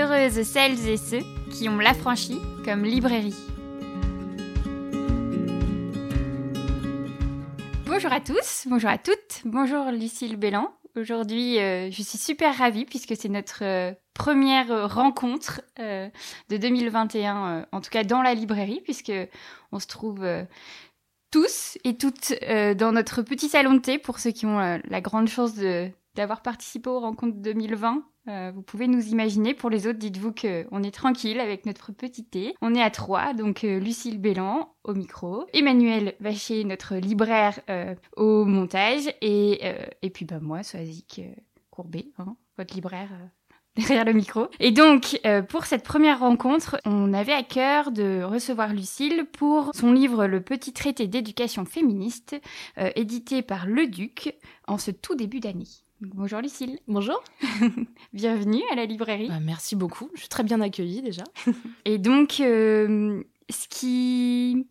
Heureuses celles et ceux qui ont l'affranchi comme librairie. Bonjour à tous, bonjour à toutes, bonjour Lucille Bélan. Aujourd'hui, euh, je suis super ravie puisque c'est notre euh, première rencontre euh, de 2021, en tout cas dans la librairie, puisque on se trouve tous et toutes dans notre petit salon de thé pour ceux qui ont la grande chance d'avoir participé aux rencontres 2020 euh, vous pouvez nous imaginer. Pour les autres, dites-vous qu'on est tranquille avec notre petit thé. On est à trois, donc euh, Lucille Bélan au micro, Emmanuel Vacher, notre libraire euh, au montage, et, et puis bah, moi, Soazic Courbet, hein, votre libraire derrière le micro. Et donc, pour cette première rencontre, on avait à cœur de recevoir Lucille pour son livre Le Petit Traité d'éducation féministe, édité par Le Duc en ce tout début d'année. Bonjour Lucille. Bonjour. Bienvenue à la librairie. Bah, merci beaucoup. Je suis très bien accueillie déjà. Et donc, euh, ce qui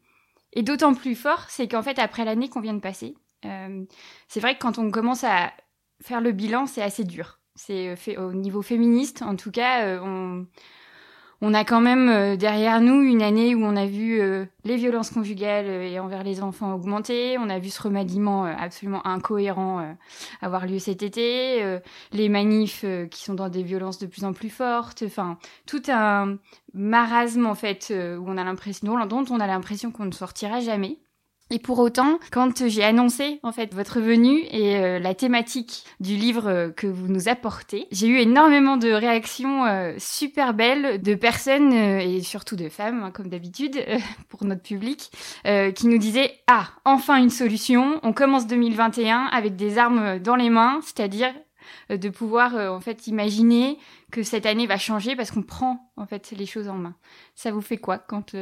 est d'autant plus fort, c'est qu'en fait, après l'année qu'on vient de passer, euh, c'est vrai que quand on commence à faire le bilan, c'est assez dur. C'est fait au niveau féministe, en tout cas, euh, on on a quand même euh, derrière nous une année où on a vu euh, les violences conjugales euh, et envers les enfants augmenter, on a vu ce remaniement absolument incohérent avoir lieu cet été, les manifs qui sont dans des violences de plus en plus fortes, enfin tout un marasme en fait où on a l'impression dont on a l'impression qu'on ne sortira jamais. Et pour autant, quand j'ai annoncé en fait votre venue et euh, la thématique du livre euh, que vous nous apportez, j'ai eu énormément de réactions euh, super belles de personnes et surtout de femmes, hein, comme d'habitude pour notre public, qui nous disaient ah enfin une solution. On commence 2021 avec des armes dans les mains, c'est-à-dire de pouvoir en fait imaginer que cette année va changer parce qu'on prend en fait les choses en main. Ça vous fait quoi quand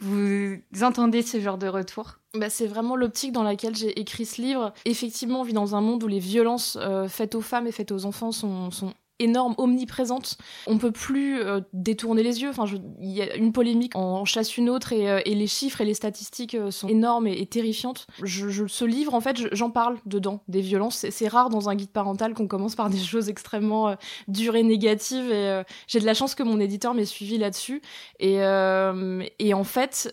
vous entendez ce genre de retour? Bah, c'est vraiment l'optique dans laquelle j'ai écrit ce livre. Effectivement, on vit dans un monde où les violences euh, faites aux femmes et faites aux enfants sont énorme, omniprésente. On peut plus euh, détourner les yeux. Enfin, il y a une polémique en chasse une autre et, euh, et les chiffres et les statistiques euh, sont énormes et, terrifiantes. Je, ce livre, en fait, j'en parle dedans des violences. C'est rare dans un guide parental qu'on commence par des choses extrêmement dures et négatives. Et j'ai de la chance que mon éditeur m'ait suivi là-dessus. Et, et en fait,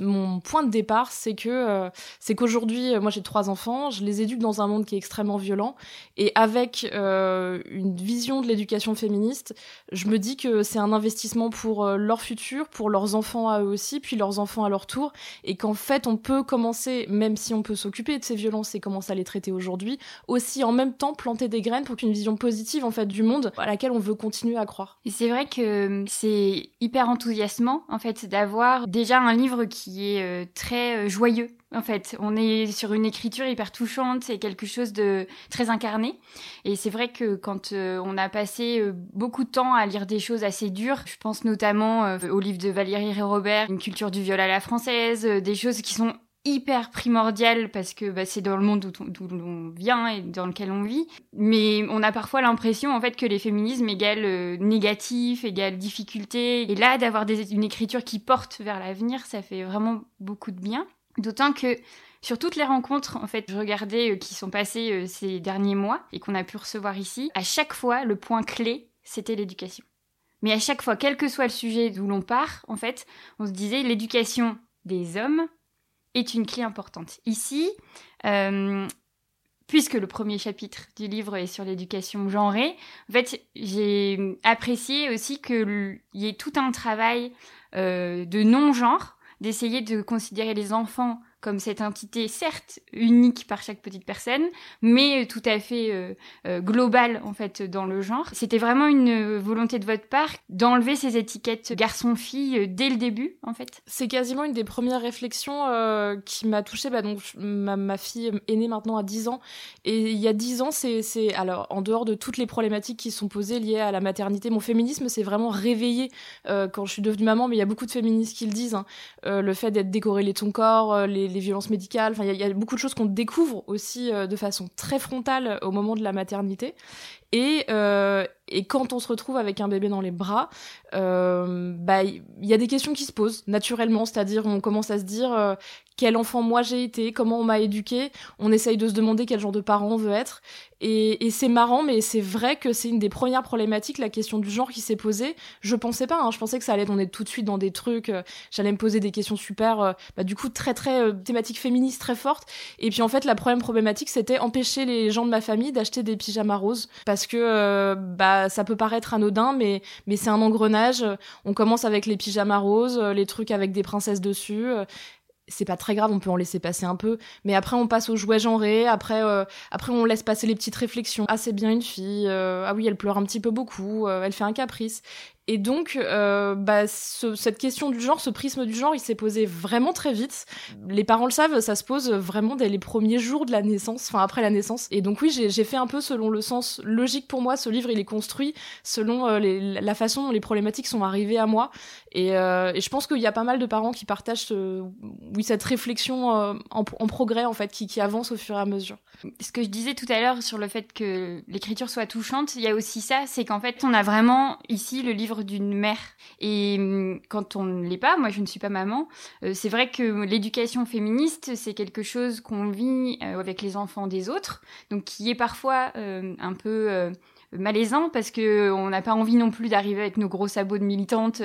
mon point de départ, c'est que c'est qu'aujourd'hui, moi, j'ai trois enfants. Je les éduque dans un monde qui est extrêmement violent et avec une vision de l'éducation féministe, je me dis que c'est un investissement pour euh, leur futur, pour leurs enfants à eux aussi, puis leurs enfants à leur tour, et qu'en fait on peut commencer, même si on peut s'occuper de ces violences et commencer à les traiter aujourd'hui, aussi en même temps planter des graines pour qu'une vision positive en fait du monde à laquelle on veut continuer à croire. C'est vrai que c'est hyper enthousiasmant en fait d'avoir déjà un livre qui est euh, très euh, joyeux en fait. On est sur une écriture hyper touchante, c'est quelque chose de très incarné. Et c'est vrai que quand euh, on a passé euh, beaucoup de temps à lire des choses assez dures, je pense notamment euh, au livre de Valérie Robert, Une culture du viol à la française, des choses qui sont hyper primordiales parce que bah, c'est dans le monde d'où l'on vient et dans lequel on vit. Mais on a parfois l'impression en fait que les féminismes égale négatif, égale difficulté. Et là, d'avoir une écriture qui porte vers l'avenir, ça fait vraiment beaucoup de bien. D'autant que sur toutes les rencontres, en fait, je regardais euh, qui sont passées euh, ces derniers mois et qu'on a pu recevoir ici, à chaque fois, le point clé, c'était l'éducation. Mais à chaque fois, quel que soit le sujet d'où l'on part, en fait, on se disait l'éducation des hommes est une clé importante. Ici, euh, puisque le premier chapitre du livre est sur l'éducation genrée, en fait, j'ai apprécié aussi qu'il y ait tout un travail de non-genre d'essayer de considérer les enfants comme cette entité certes unique par chaque petite personne, mais tout à fait euh, euh, globale en fait dans le genre. C'était vraiment une volonté de votre part d'enlever ces étiquettes garçon-fille euh, dès le début en fait? C'est quasiment une des premières réflexions qui m'a touchée. Bah, donc ma, fille est née maintenant à 10 ans et il y a 10 ans c'est alors en dehors de toutes les problématiques qui sont posées liées à la maternité, mon féminisme s'est vraiment réveillé quand je suis devenue maman. Mais il y a beaucoup de féministes qui le disent. Hein. le fait d'être décorrélé de son corps, les les violences médicales. Il y, a beaucoup de choses qu'on découvre aussi euh, de façon très frontale au moment de la maternité. Et, euh, et quand on se retrouve avec un bébé dans les bras, euh, bah il y a des questions qui se posent naturellement, c'est-à-dire on commence à se dire euh, quel enfant moi j'ai été, comment on m'a éduqué, on essaye de se demander quel genre de parent on veut être, et, c'est marrant, mais c'est vrai que c'est une des premières problématiques, la question du genre qui s'est posée. Je pensais pas, hein, je pensais que ça allait on est tout de suite dans des trucs, j'allais me poser des questions super, bah, du coup très très euh, thématiques féministes très fortes, et puis en fait la première problématique c'était empêcher les gens de ma famille d'acheter des pyjamas roses, parce que bah ça peut paraître anodin, mais c'est un engrenage. On commence avec les pyjamas roses, les trucs avec des princesses dessus c'est pas très grave, on peut en laisser passer un peu. Mais après, on passe aux jouets genrés. Après, euh, après, on laisse passer les petites réflexions. Ah, c'est bien une fille. Euh, ah oui, elle pleure un petit peu beaucoup. Euh, elle fait un caprice. Et donc, euh, bah, cette question du genre, ce prisme du genre, il s'est posé vraiment très vite. Les parents le savent, ça se pose vraiment dès les premiers jours de la naissance, enfin après la naissance. Et donc oui, j'ai fait un peu selon le sens logique pour moi. Ce livre, il est construit selon euh, la façon dont les problématiques sont arrivées à moi. Et, euh, et je pense qu'il y a pas mal de parents qui partagent oui, cette réflexion en, en, progrès, en fait, qui, qui avance au fur et à mesure. Ce que je disais tout à l'heure sur le fait que l'écriture soit touchante, il y a aussi ça, c'est qu'en fait, on a vraiment ici le livre d'une mère. Et hum, quand on ne l'est pas, moi je ne suis pas maman, euh, c'est vrai que l'éducation féministe, c'est quelque chose qu'on vit euh, avec les enfants des autres, donc qui est parfois euh, un peu malaisant parce que on n'a pas envie non plus d'arriver avec nos gros sabots de militante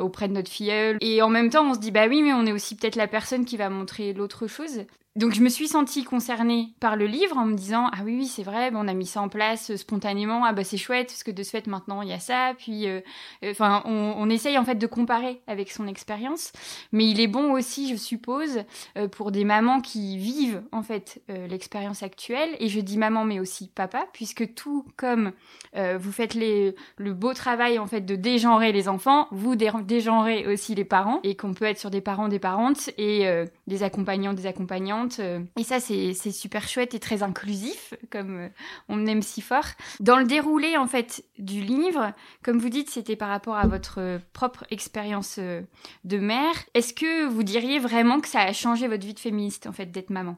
auprès de notre filleule. Et en même temps, on se dit bah oui, mais on est aussi peut-être la personne qui va montrer l'autre chose. Donc je me suis sentie concernée par le livre en me disant ah oui oui c'est vrai on a mis ça en place euh, spontanément. Ah bah c'est chouette parce que de ce fait maintenant il y a ça puis euh, euh, enfin on, essaye en fait de comparer avec son expérience. Mais il est bon aussi je suppose pour des mamans qui vivent en fait l'expérience actuelle. Et je dis maman mais aussi papa puisque tout comme vous faites les, le beau travail en fait de dégenrer les enfants vous dégenrez aussi les parents. Et qu'on peut être sur des parents des parentes et des accompagnants des accompagnants euh, et ça, c'est super chouette et très inclusif, comme euh, on aime si fort. Dans le déroulé, en fait, du livre, comme vous dites, c'était par rapport à votre euh, propre expérience de mère. Est-ce que vous diriez vraiment que ça a changé votre vie de féministe, en fait, d'être maman?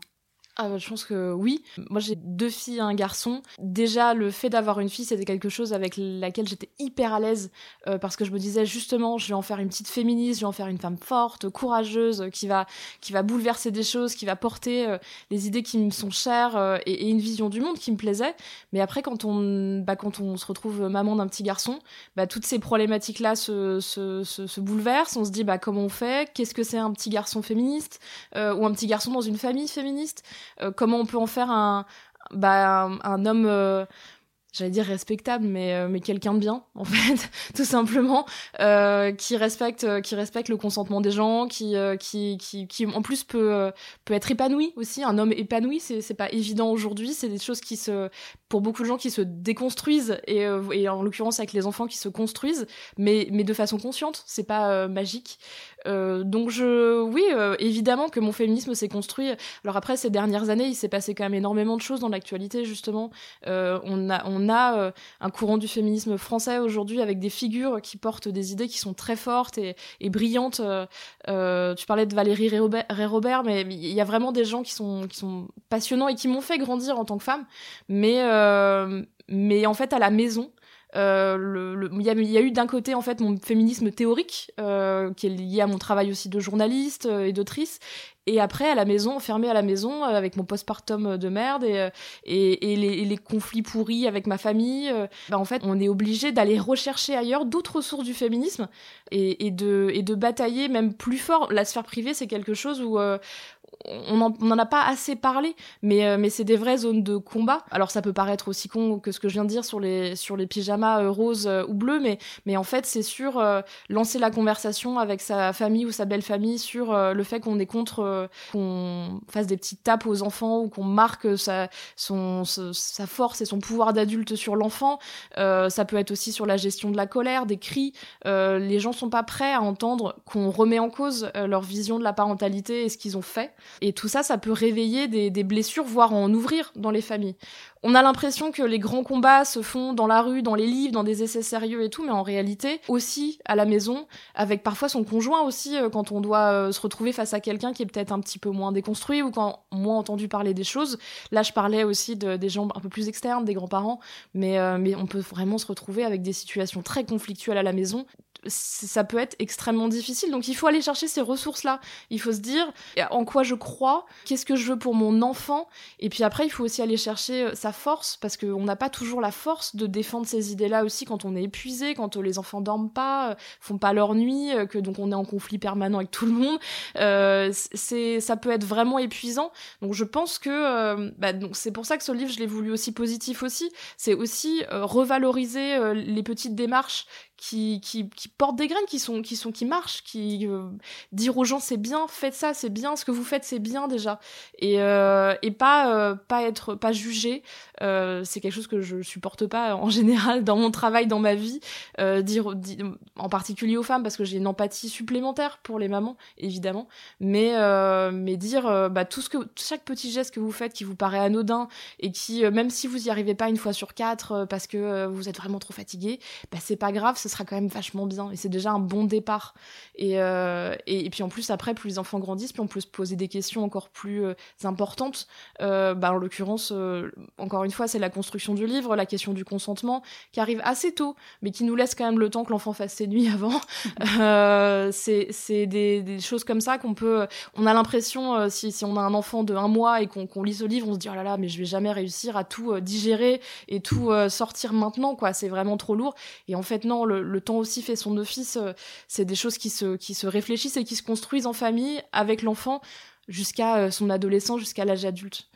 Ah je pense que oui. Moi j'ai deux filles et un garçon. Déjà le fait d'avoir une fille c'était quelque chose avec laquelle j'étais hyper à l'aise euh, parce que je me disais justement je vais en faire une petite féministe, je vais en faire une femme forte, courageuse, qui va qui va bouleverser des choses, qui va porter euh, les idées qui me sont chères euh, et, une vision du monde qui me plaisait. Mais après quand on bah, quand on se retrouve maman d'un petit garçon, bah, toutes ces problématiques là se, se, se, se, bouleversent. On se dit bah comment on fait? Qu'est-ce que c'est un petit garçon féministe? Ou un petit garçon dans une famille féministe? euh, comment on peut en faire un, bah, un, homme euh, j'allais dire respectable mais euh, mais quelqu'un de bien en fait tout simplement euh, qui respecte qui respecte le consentement des gens qui qui, qui en plus peut peut être épanoui aussi. Un homme épanoui c'est pas évident aujourd'hui. C'est des choses qui se pour beaucoup de gens qui se déconstruisent et et en l'occurrence avec les enfants qui se construisent mais mais de façon consciente. C'est pas magique euh, donc je, oui, euh, évidemment que mon féminisme s'est construit. Alors après ces dernières années, il s'est passé quand même énormément de choses dans l'actualité justement. Euh, on a, on a un courant du féminisme français aujourd'hui avec des figures qui portent des idées qui sont très fortes et, et brillantes. tu parlais de Valérie Ré-Robert, mais il y a vraiment des gens qui sont, qui sont passionnants et qui m'ont fait grandir en tant que femme. Mais, mais en fait à la maison. Euh, il, y a, eu d'un côté en fait mon féminisme théorique euh, qui est lié à mon travail aussi de journaliste euh, et d'autrice. Et après à la maison enfermée à la maison avec mon postpartum de merde et, et, et, les, les, conflits pourris avec ma famille bah, en fait on est obligé d'aller rechercher ailleurs d'autres sources du féminisme et, de, et de batailler même plus fort. La sphère privée c'est quelque chose où on n'en a pas assez parlé, mais, euh, mais c'est des vraies zones de combat. Alors ça peut paraître aussi con que ce que je viens de dire sur les, sur les pyjamas euh, roses euh, ou bleus, mais, mais en fait c'est sur lancer la conversation avec sa famille ou sa belle famille sur le fait qu'on est contre qu'on fasse des petites tapes aux enfants ou qu'on marque sa, son, sa force et son pouvoir d'adulte sur l'enfant. ça peut être aussi sur la gestion de la colère, des cris. les gens sont pas prêts à entendre qu'on remet en cause leur vision de la parentalité et ce qu'ils ont fait. Et tout ça, ça peut réveiller des, blessures, voire en ouvrir dans les familles. On a l'impression que les grands combats se font dans la rue, dans les livres, dans des essais sérieux et tout, mais en réalité, aussi à la maison, avec parfois son conjoint aussi, euh, quand on doit euh, se retrouver face à quelqu'un qui est peut-être un petit peu moins déconstruit ou quand moins entendu parler des choses. Là, je parlais aussi de, des gens un peu plus externes, des grands-parents, euh, mais on peut vraiment se retrouver avec des situations très conflictuelles à la maison ça peut être extrêmement difficile. Donc il faut aller chercher ces ressources-là. Il faut se dire en quoi je crois, qu'est-ce que je veux pour mon enfant. Et puis après, il faut aussi aller chercher sa force, parce qu'on n'a pas toujours la force de défendre ces idées-là aussi quand on est épuisé, quand les enfants dorment pas, font pas leur nuit, que donc on est en conflit permanent avec tout le monde. Euh, ça peut être vraiment épuisant. Donc je pense que euh, bah, c'est pour ça que ce livre, je l'ai voulu aussi positif aussi. C'est aussi euh, revaloriser euh, les petites démarches qui, portent des graines, qui sont, qui sont, qui marchent, qui euh, dire aux gens c'est bien, faites ça, c'est bien, ce que vous faites c'est bien déjà, et, euh, et pas, euh, pas être, pas juger. Euh, c'est quelque chose que je supporte pas en général dans mon travail, dans ma vie. Dire, en particulier aux femmes parce que j'ai une empathie supplémentaire pour les mamans évidemment, mais mais dire bah tout ce que chaque petit geste que vous faites qui vous paraît anodin et qui même si vous y arrivez pas une fois sur quatre parce que vous êtes vraiment trop fatigué, bah c'est pas grave ce sera quand même vachement bien. Et c'est déjà un bon départ. Et, euh, et, puis en plus, après, plus les enfants grandissent, puis on peut se poser des questions encore plus euh, importantes. Euh, bah, en l'occurrence, encore une fois, c'est la construction du livre, la question du consentement, qui arrive assez tôt, mais qui nous laisse quand même le temps que l'enfant fasse ses nuits avant. c'est des, des, choses comme ça qu'on peut... On a l'impression, si, si on a un enfant de un mois et qu'on lit ce livre, on se dit, oh là là, mais je vais jamais réussir à tout digérer et tout sortir maintenant, quoi. C'est vraiment trop lourd. Et en fait, non, le, le, temps aussi fait son office. Euh, c'est des choses qui se, qui se réfléchissent et qui se construisent en famille avec l'enfant jusqu'à euh, son adolescence, jusqu'à l'âge adulte.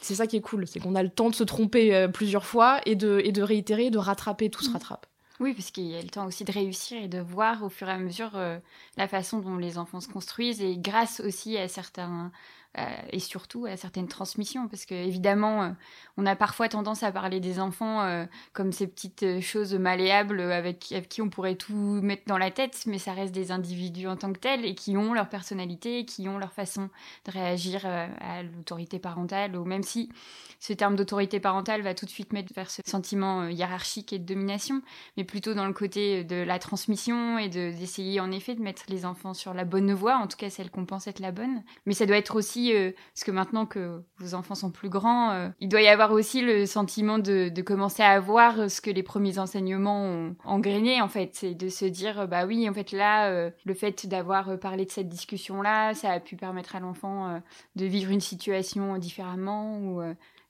C'est ça qui est cool, c'est qu'on a le temps de se tromper euh, plusieurs fois et de, et de réitérer, de rattraper, tout se mm. rattrape. Oui, parce qu'il y a le temps aussi de réussir et de voir au fur et à mesure la façon dont les enfants se construisent et grâce aussi à certains, et surtout à certaines transmissions, parce que évidemment, euh, on a parfois tendance à parler des enfants euh, comme ces petites choses malléables avec, qui on pourrait tout mettre dans la tête, mais ça reste des individus en tant que tels et qui ont leur personnalité, qui ont leur façon de réagir à l'autorité parentale, ou même si ce terme d'autorité parentale va tout de suite mettre vers ce sentiment hiérarchique et de domination, mais plutôt dans le côté de la transmission et d'essayer en effet de mettre les enfants sur la bonne voie, en tout cas celle qu'on pense être la bonne. Mais ça doit être aussi euh, parce que maintenant que vos enfants sont plus grands, euh, il doit y avoir aussi le sentiment de, commencer à voir ce que les premiers enseignements ont engrainé, en fait. C'est de se dire, bah oui, en fait, là, euh, le fait d'avoir parlé de cette discussion-là, ça a pu permettre à l'enfant de vivre une situation différemment ou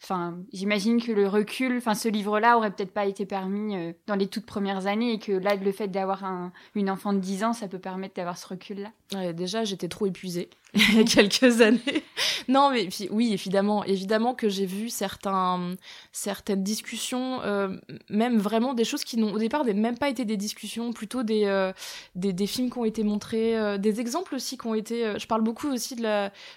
Enfin, j'imagine que le recul, enfin, ce livre-là aurait peut-être pas été permis dans les toutes premières années et que là, le fait d'avoir un, une enfant de 10 ans, ça peut permettre d'avoir ce recul-là. Déjà, j'étais trop épuisée il y a quelques années. non, mais oui, évidemment, évidemment que j'ai vu certaines discussions, euh, même vraiment des choses qui n'ont au départ même pas été des discussions, plutôt des, euh, des, films qui ont été montrés, des exemples aussi qui ont été. je parle beaucoup aussi de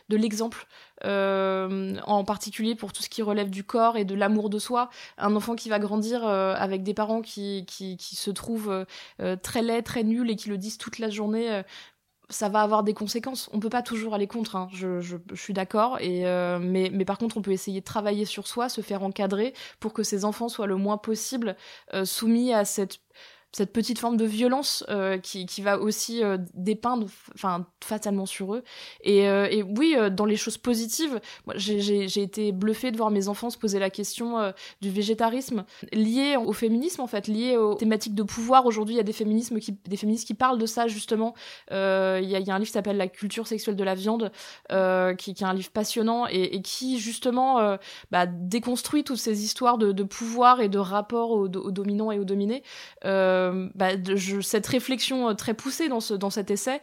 de l'exemple. Euh, en particulier pour tout ce qui relève du corps et de l'amour de soi. Un enfant qui va grandir euh, avec des parents qui, qui, qui se trouvent euh, très laids, très nuls et qui le disent toute la journée ça va avoir des conséquences. On peut pas toujours aller contre, hein. je, suis d'accord. Et mais, mais par contre, on peut essayer de travailler sur soi, se faire encadrer pour que ces enfants soient le moins possible soumis à cette cette petite forme de violence euh, qui, qui, va aussi euh, dépeindre enfin fatalement sur eux. Et, euh, et oui dans les choses positives j'ai été bluffée de voir mes enfants se poser la question du végétarisme lié au féminisme en fait lié aux thématiques de pouvoir. Aujourd'hui il y a des féminismes qui des féministes qui parlent de ça justement. Il y y, a, un livre qui s'appelle la culture sexuelle de la viande qui, qui, est un livre passionnant et, qui justement bah, déconstruit toutes ces histoires de, de pouvoir et de rapport aux, aux dominants et aux dominés euh, bah, cette réflexion euh, très poussée dans cet essai,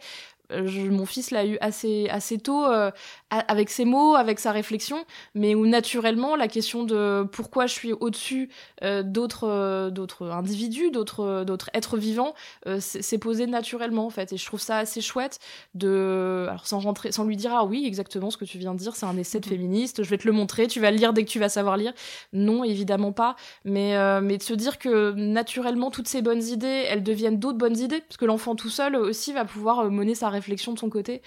je, mon fils l'a eu assez assez tôt euh, avec ses mots, avec sa réflexion, mais où naturellement la question de pourquoi je suis au-dessus euh, d'autres euh, d'autres individus, d'autres d'autres êtres vivants s'est posée naturellement en fait et je trouve ça assez chouette de alors sans rentrer sans lui dire ah oui exactement ce que tu viens de dire c'est un essai de mhm. féministe, je vais te le montrer, tu vas le lire dès que tu vas savoir lire. Non, évidemment pas, mais mais de se dire que naturellement toutes ces bonnes idées, elles deviennent d'autres bonnes idées parce que l'enfant tout seul aussi va pouvoir mener sa réflexion de son côté.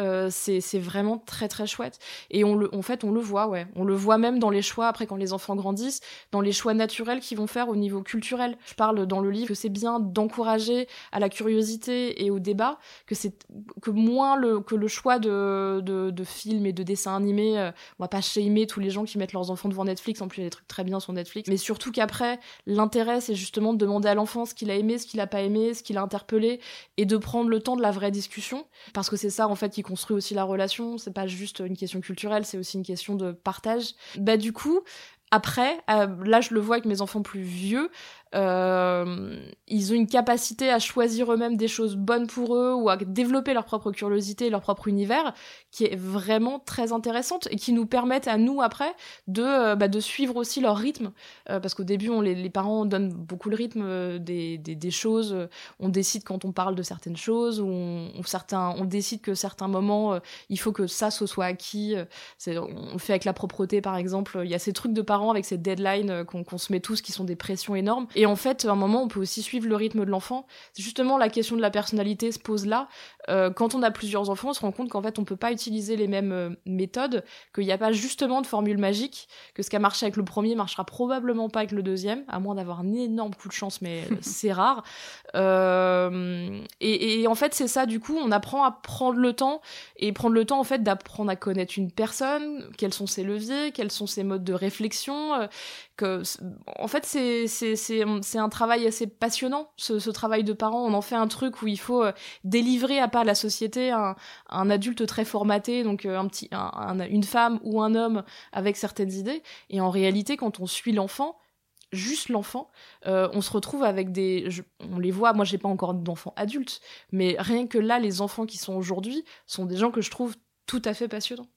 Euh, c'est vraiment très très chouette. Et on le, en fait, on le voit, ouais. On le voit même dans les choix, après quand les enfants grandissent, dans les choix naturels qu'ils vont faire au niveau culturel. Je parle dans le livre que c'est bien d'encourager à la curiosité et au débat, que c'est que moins le, que le choix de, de, films et de dessins animés, euh, on va pas shamer tous les gens qui mettent leurs enfants devant Netflix, en plus il y a des trucs très bien sur Netflix, mais surtout qu'après, l'intérêt c'est justement de demander à l'enfant ce qu'il a aimé, ce qu'il a pas aimé, ce qu'il a interpellé, et de prendre le temps de la vraie discussion, parce que c'est ça en fait qui construit aussi la relation, c'est pas juste une question culturelle, c'est aussi une question de partage. Bah du coup, après, euh, là je le vois avec mes enfants plus vieux, euh, ils ont une capacité à choisir eux-mêmes des choses bonnes pour eux ou à développer leur propre curiosité, leur propre univers, qui est vraiment très intéressante et qui nous permettent à nous après de, euh, bah, suivre aussi leur rythme. Euh, parce qu'au début, les, parents donnent beaucoup le rythme des, choses. On décide quand on parle de certaines choses ou on, certains, on décide que certains moments, il faut que ça se soit acquis. On fait avec la propreté, par exemple. Il y a ces trucs de parents avec ces deadlines qu'on, qu'on se met tous qui sont des pressions énormes. En fait, à un moment, on peut aussi suivre le rythme de l'enfant. C'est justement la question de la personnalité se pose là. Euh, quand on a plusieurs enfants, on se rend compte qu'en fait, on peut pas utiliser les mêmes euh, méthodes, qu'il n'y a pas justement de formule magique, que ce qui a marché avec le premier marchera probablement pas avec le deuxième, à moins d'avoir un énorme coup de chance, mais euh, c'est rare. Euh, et, et, en fait, c'est ça, du coup, on apprend à prendre le temps, et prendre le temps, en fait, d'apprendre à connaître une personne, quels sont ses leviers, quels sont ses modes de réflexion, en fait, c'est, un travail assez passionnant, ce, travail de parent. On en fait un truc où il faut euh, délivrer à pas la société un, adulte très formaté, donc euh, un petit, un, une femme ou un homme avec certaines idées. Et en réalité, quand on suit l'enfant, juste l'enfant, euh, on se retrouve avec des, on les voit. Moi, j'ai pas encore d'enfants adultes, mais rien que là, les enfants qui sont aujourd'hui sont des gens que je trouve tout à fait passionnants.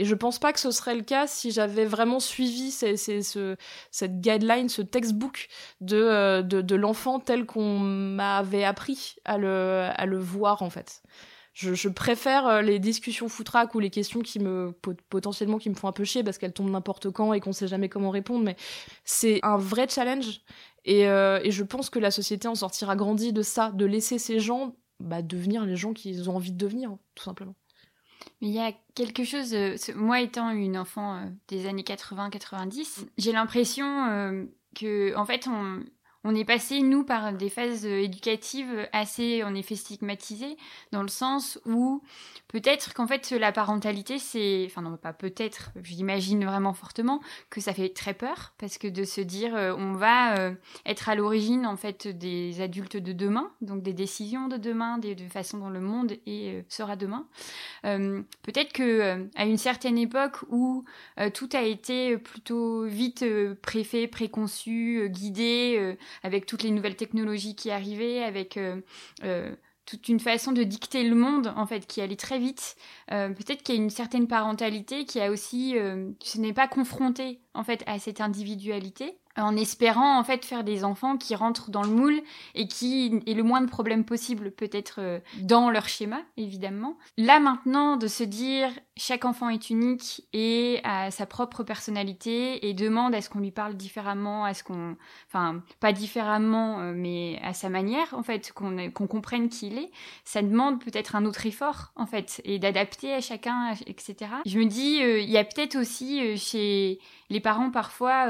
Et je pense pas que ce serait le cas si j'avais vraiment suivi ces, ce, cette guideline, ce textbook de, euh, de, de l'enfant tel qu'on m'avait appris à le, à le voir en fait. Je, préfère euh, les discussions foutraques ou les questions qui me potentiellement qui me font un peu chier parce qu'elles tombent n'importe quand et qu'on sait jamais comment répondre. Mais c'est un vrai challenge et, euh, et je pense que la société en sortira grandie de ça, de laisser ces gens bah, devenir les gens qu'ils ont envie de devenir, tout simplement. Mais il y a quelque chose, euh, moi étant une enfant euh, des années 80-90, j'ai l'impression euh, que, en fait, on, on est passé, nous, par des phases éducatives assez, en effet, stigmatisées, dans le sens où peut-être qu'en fait, la parentalité, c'est. Enfin, non, pas peut-être, j'imagine vraiment fortement que ça fait très peur, parce que de se dire, euh, on va euh, être à l'origine, en fait, des adultes de demain, donc des décisions de demain, des, de façon dont le monde est, euh, sera demain. peut-être que à une certaine époque où tout a été plutôt vite préfet, préconçu, guidé, avec toutes les nouvelles technologies qui arrivaient, avec euh, euh, toute une façon de dicter le monde en fait qui allait très vite. Euh, Peut-être qu'il y a une certaine parentalité qui a aussi, ce n'est pas confronté en fait à cette individualité en espérant en fait faire des enfants qui rentrent dans le moule et qui aient le moins de problèmes possible peut-être euh, dans leur schéma évidemment. Là maintenant de se dire chaque enfant est unique et a sa propre personnalité et demande à ce qu'on lui parle différemment, à ce qu'on enfin pas différemment euh, mais à sa manière en fait qu'on qu'on comprenne qui il est, ça demande peut-être un autre effort en fait et d'adapter à chacun etc. Je me dis euh, il y a peut-être aussi chez les parents parfois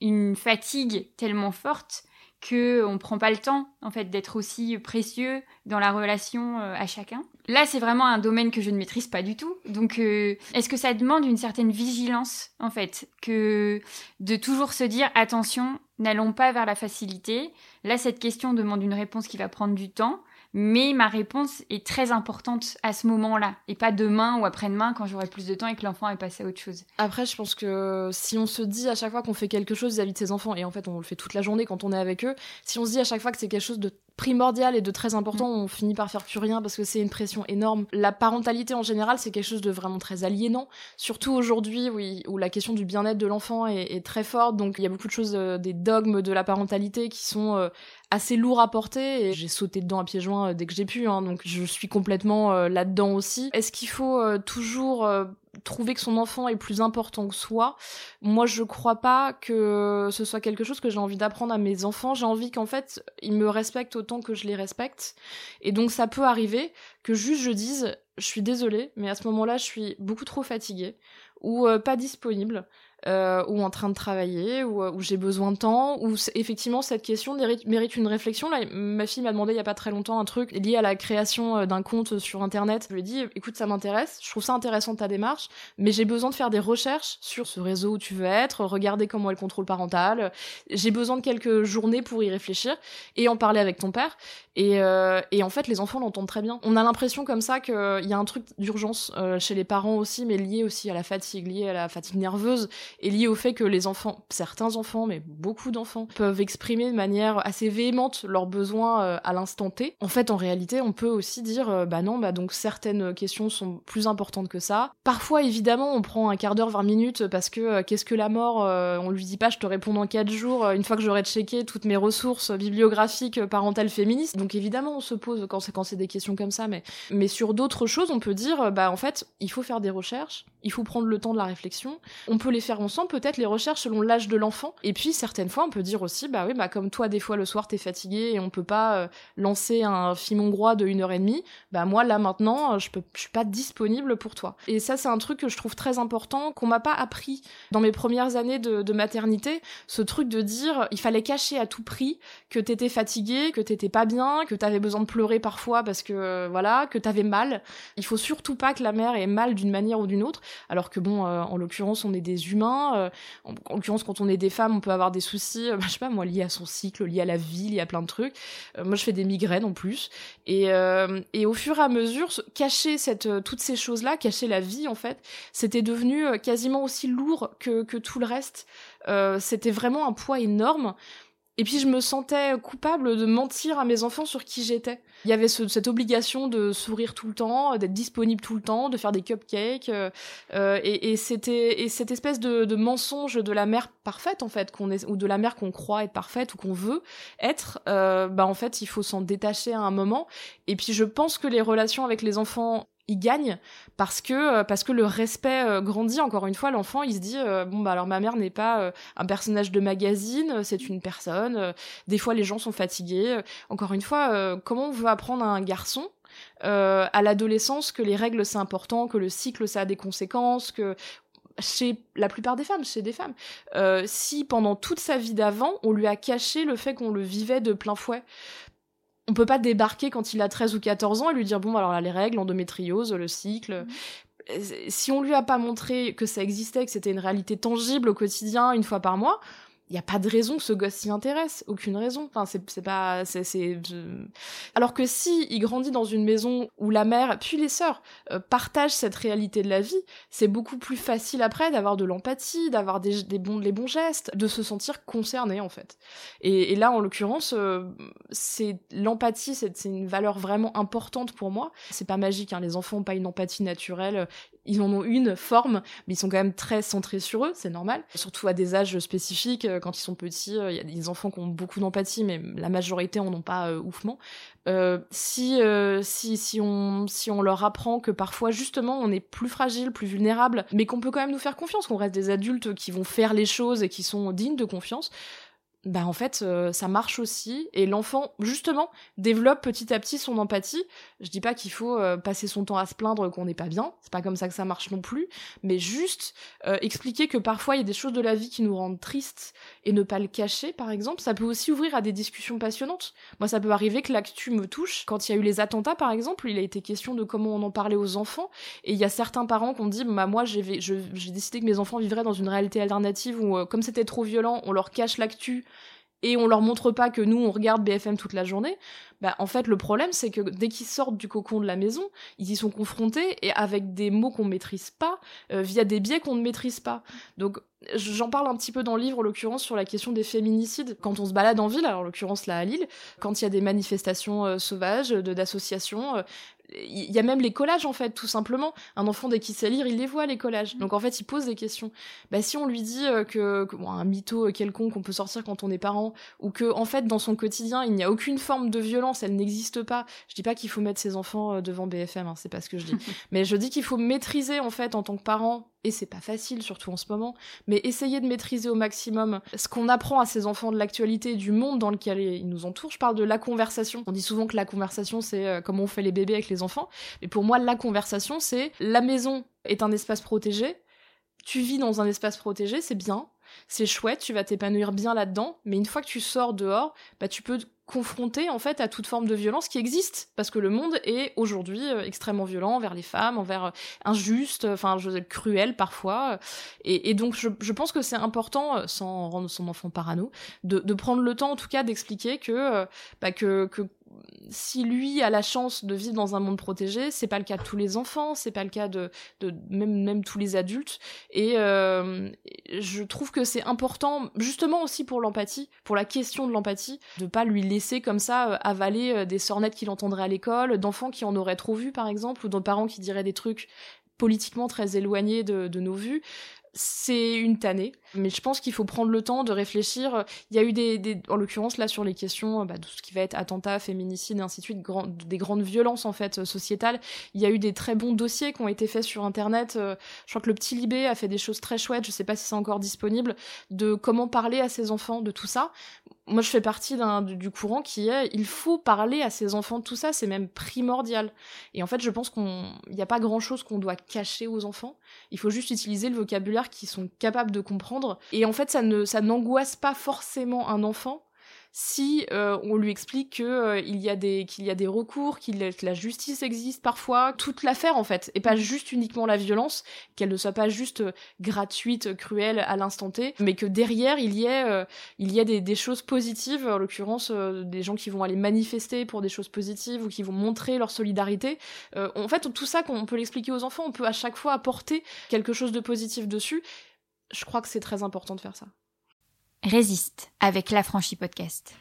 une fatigue tellement forte que on prend pas le temps en fait d'être aussi précieux dans la relation euh, à chacun. Là, c'est vraiment un domaine que je ne maîtrise pas du tout. Donc euh, est-ce que ça demande une certaine vigilance en fait que de toujours se dire attention, n'allons pas vers la facilité? Là, cette question demande une réponse qui va prendre du temps mais ma réponse est très importante à ce moment-là et pas demain ou après-demain quand j'aurai plus de temps et que l'enfant est passé à autre chose. Après, je pense que si on se dit à chaque fois qu'on fait quelque chose vis-à-vis de ses enfants et en fait on le fait toute la journée quand on est avec eux, si on se dit à chaque fois que c'est quelque chose de primordial et de très important, mmh. on finit par faire plus rien parce que c'est une pression énorme. La parentalité en général, c'est quelque chose de vraiment très aliénant, surtout aujourd'hui où, où, la question du bien-être de l'enfant est, est, très forte. Donc il y a beaucoup de choses, euh, des dogmes de la parentalité qui sont euh, assez lourds à porter et j'ai sauté dedans à pieds joints euh, dès que j'ai pu. Hein, donc je suis complètement euh, là-dedans aussi. Est-ce qu'il faut euh, toujours trouver que son enfant est plus important que soi, moi je crois pas que ce soit quelque chose que j'ai envie d'apprendre à mes enfants. J'ai envie qu'en fait ils me respectent autant que je les respecte. Et donc ça peut arriver que juste je dise je suis désolée, mais à ce moment-là je suis beaucoup trop fatiguée ou euh, pas disponible euh, ou en train de travailler, ou, euh, j'ai besoin de temps, ou effectivement cette question mérite, une réflexion. Là, ma fille m'a demandé il y a pas très longtemps un truc lié à la création euh, d'un compte sur internet. Je lui ai dit écoute ça m'intéresse, je trouve ça intéressant ta démarche, mais j'ai besoin de faire des recherches sur ce réseau où tu veux être, regarder comment est le contrôle parental. J'ai besoin de quelques journées pour y réfléchir et en parler avec ton père. Et, euh, et en fait les enfants l'entendent très bien. On a l'impression comme ça qu'il y a un truc d'urgence euh, chez les parents aussi, mais lié aussi à la fatigue, lié à la fatigue nerveuse est lié au fait que les enfants, certains enfants, mais beaucoup d'enfants, peuvent exprimer de manière assez véhémente leurs besoins euh, à l'instant T. En fait, en réalité, on peut aussi dire, euh, bah non, bah donc certaines questions sont plus importantes que ça. Parfois, évidemment, on prend un quart d'heure, 20 minutes, parce que euh, qu'est-ce que la mort On lui dit pas, je te réponds dans 4 jours, une fois que j'aurai checké toutes mes ressources bibliographiques, parentales, féministes. Donc évidemment, on se pose quand c'est quand c'est des questions comme ça, mais mais sur d'autres choses, on peut dire, bah en fait, il faut faire des recherches, il faut prendre le temps de la réflexion. On peut les faire ensemble, peut-être les recherches selon l'âge de l'enfant. Et puis certaines fois, on peut dire aussi, bah oui, bah comme toi, des fois le soir t'es fatigué et on peut pas euh, lancer un film hongrois de une heure et demie. Bah moi là maintenant, euh, je peux, je suis pas disponible pour toi. Et ça, c'est un truc que je trouve très important qu'on m'a pas appris dans mes premières années de, maternité. Ce truc de dire, il fallait cacher à tout prix que t'étais fatigué, que t'étais pas bien, que t'avais besoin de pleurer parfois parce que voilà, que t'avais mal. Il faut surtout pas que la mère ait mal d'une manière ou d'une autre alors que bon, euh, en l'occurrence, on est des humains. Euh, en, l'occurrence, quand on est des femmes, on peut avoir des soucis, euh, je sais pas moi, liés à son cycle, liés à la vie, liés à plein de trucs. moi, je fais des migraines en plus, et, et au fur et à mesure, cacher cette, toutes ces choses-là, cacher la vie en fait, c'était devenu quasiment aussi lourd que, que tout le reste. c'était vraiment un poids énorme. Et puis je me sentais coupable de mentir à mes enfants sur qui j'étais. Il y avait cette obligation de sourire tout le temps, d'être disponible tout le temps, de faire des cupcakes, euh, euh, et, c'était et cette espèce de, mensonge de la mère parfaite en fait, ou de la mère qu'on croit être parfaite ou qu'on veut être. Euh, bah en fait, il faut s'en détacher à un moment. Et puis je pense que les relations avec les enfants il gagne parce que euh, parce que le respect euh, grandit encore une fois l'enfant il se dit euh, bon bah alors ma mère n'est pas un personnage de magazine c'est une personne des fois les gens sont fatigués encore une fois comment on veut apprendre à un garçon à l'adolescence que les règles c'est important que le cycle ça a des conséquences que chez la plupart des femmes, chez des femmes. si pendant toute sa vie d'avant, on lui a caché le fait qu'on le vivait de plein fouet, on peut pas débarquer quand il a 13 ou 14 ans et lui dire bon alors là les règles, l'endométriose, le cycle. Mm. Si on lui a pas montré que ça existait, que c'était une réalité tangible au quotidien une fois par mois, il n'y a pas de raison que ce gosse s'y intéresse, aucune raison. Enfin, c'est pas, c'est, alors que si il grandit dans une maison où la mère puis les sœurs euh, partagent cette réalité de la vie, c'est beaucoup plus facile après d'avoir de l'empathie, d'avoir des, bons, les bons gestes, de se sentir concerné en fait. Et, là, en l'occurrence, euh, c'est l'empathie, c'est une valeur vraiment importante pour moi. C'est pas magique, hein, les enfants ont pas une empathie naturelle ils en ont une forme, mais ils sont quand même très centrés sur eux, c'est normal. Surtout à des âges spécifiques, euh, quand ils sont petits, euh, il y a des enfants qui ont beaucoup d'empathie, mais la majorité en ont pas euh, oufement. Euh, si, si, si, on, si on leur apprend que parfois justement on est plus fragile, plus vulnérable, mais qu'on peut quand même nous faire confiance, qu'on reste des adultes qui vont faire les choses et qui sont dignes de confiance, bah en fait euh, ça marche aussi et l'enfant justement développe petit à petit son empathie. Je dis pas qu'il faut euh, passer son temps à se plaindre qu'on n'est pas bien, c'est pas comme ça que ça marche non plus, mais juste euh, expliquer que parfois il y a des choses de la vie qui nous rendent tristes et ne pas le cacher par exemple, ça peut aussi ouvrir à des discussions passionnantes. Moi ça peut arriver que l'actu me touche quand il y a eu les attentats par exemple, il a été question de comment on en parlait aux enfants et il y a certains parents qui ont dit bah moi j'ai décidé que mes enfants vivraient dans une réalité alternative où comme c'était trop violent, on leur cache l'actu et on leur montre pas que nous on regarde BFM toute la journée, bah en fait le problème c'est que dès qu'ils sortent du cocon de la maison, ils y sont confrontés et avec des mots qu'on maîtrise pas, euh, via des biais qu'on ne maîtrise pas. Donc j'en parle un petit peu dans le livre, en l'occurrence sur la question des féminicides. Quand on se balade en ville, alors en l'occurrence là à Lille, quand il y a des manifestations euh, sauvages, de d'associations, euh, il y a même les collages en fait, tout simplement. Un enfant dès qu'il sait lire, il les voit les collages. Donc en fait, il pose des questions. Bah si on lui dit euh, que, bon, un mytho quelconque qu'on peut sortir quand on est parent, ou que en fait dans son quotidien il n'y a aucune forme de violence, elle n'existe pas. Je dis pas qu'il faut mettre ses enfants euh, devant BFM, hein, c'est pas ce que je dis. mais je dis qu'il faut maîtriser en fait en tant que parent et c'est pas facile, surtout en ce moment, mais essayer de maîtriser au maximum ce qu'on apprend à ces enfants de l'actualité du monde dans lequel ils nous entourent. Je parle de la conversation. On dit souvent que la conversation, c'est euh, comment on fait les bébés avec les enfants, mais pour moi, la conversation, c'est la maison est un espace protégé, tu vis dans un espace protégé, c'est bien, c'est chouette, tu vas t'épanouir bien là-dedans, mais une fois que tu sors dehors, bah tu peux confronté en fait à toute forme de violence qui existe. Parce que le monde est aujourd'hui euh, extrêmement violent envers les femmes, envers euh, injuste, enfin je cruel parfois. Et, donc je, pense que c'est important, euh, sans rendre son enfant parano, de, de prendre le temps en tout cas d'expliquer que, bah, que, que si lui a la chance de vivre dans un monde protégé, c'est pas le cas de tous les enfants, c'est pas le cas de, de même, tous les adultes. Et euh, je trouve que c'est important, justement aussi pour l'empathie, pour la question de l'empathie, de pas lui laisser comme ça euh, avaler euh, des sornettes qu'il entendrait à l'école, d'enfants qui en auraient trop vu par exemple, ou de parents qui diraient des trucs politiquement très éloignés de, de nos vues c'est une tannée. Mais je pense qu'il faut prendre le temps de réfléchir. Il y a eu des, en l'occurrence là sur les questions bah, de tout ce qui va être attentat, féminicide et ainsi de suite, des grandes violences en fait sociétales. Il y a eu des très bons dossiers qui ont été faits sur internet. Euh, je crois que le petit Libé a fait des choses très chouettes. Je sais pas si c'est encore disponible de comment parler à ses enfants de tout ça moi je fais partie du courant qui est il faut parler à ses enfants de tout ça, c'est même primordial. Et en fait, je pense qu'on n'y a pas grand-chose qu'on doit cacher aux enfants. Il faut juste utiliser le vocabulaire qu'ils sont capables de comprendre et en fait ça ne ça n'angoisse pas forcément un enfant si euh, on lui explique que euh, y a des qu'il y a des recours, qu'il que la justice existe parfois, toute l'affaire en fait, et pas juste uniquement la violence, qu'elle ne soit pas juste euh, gratuite, cruelle à l'instant T, mais que derrière il y ait il y a des, des, choses positives, en l'occurrence des gens qui vont aller manifester pour des choses positives ou qui vont montrer leur solidarité. en fait, tout ça qu'on peut l'expliquer aux enfants, on peut à chaque fois apporter quelque chose de positif dessus. Je crois que c'est très important de faire ça. Résiste avec la franchise podcast.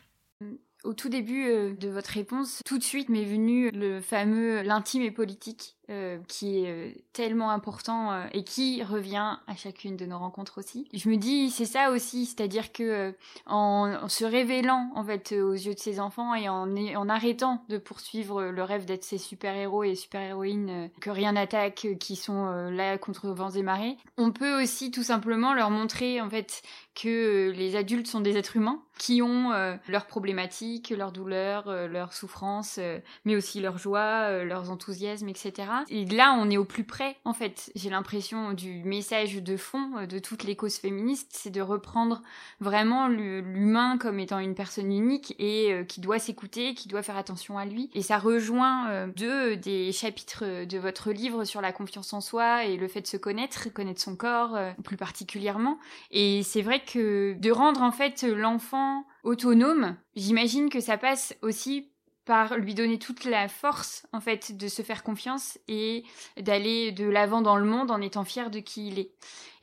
Au tout début euh, de votre réponse, tout de suite m'est venu le fameux l'intime et politique euh, qui est euh, tellement important euh, et qui revient à chacune de nos rencontres aussi. Je me dis c'est ça aussi, c'est-à-dire que en, se révélant en fait aux yeux de ses enfants et en, en arrêtant de poursuivre le rêve d'être ces super-héros et super-héroïnes que rien n'attaque, qui sont là contre vents et marées, on peut aussi tout simplement leur montrer en fait que les adultes sont des êtres humains qui ont leurs problématiques, leurs douleurs, leurs souffrances, mais aussi leurs joies, leurs enthousiasmes, etc. Et là, on est au plus près, en fait. J'ai l'impression du message de fond euh, de toutes les causes féministes, c'est de reprendre vraiment l'humain comme étant une personne unique et euh, qui doit s'écouter, qui doit faire attention à lui. Et ça rejoint euh, deux des chapitres de votre livre sur la confiance en soi et le fait de se connaître, connaître son corps plus particulièrement. Et c'est vrai que de rendre en fait l'enfant autonome, j'imagine que ça passe aussi par lui donner toute la force en fait de se faire confiance et d'aller de l'avant dans le monde en étant fier de qui il est.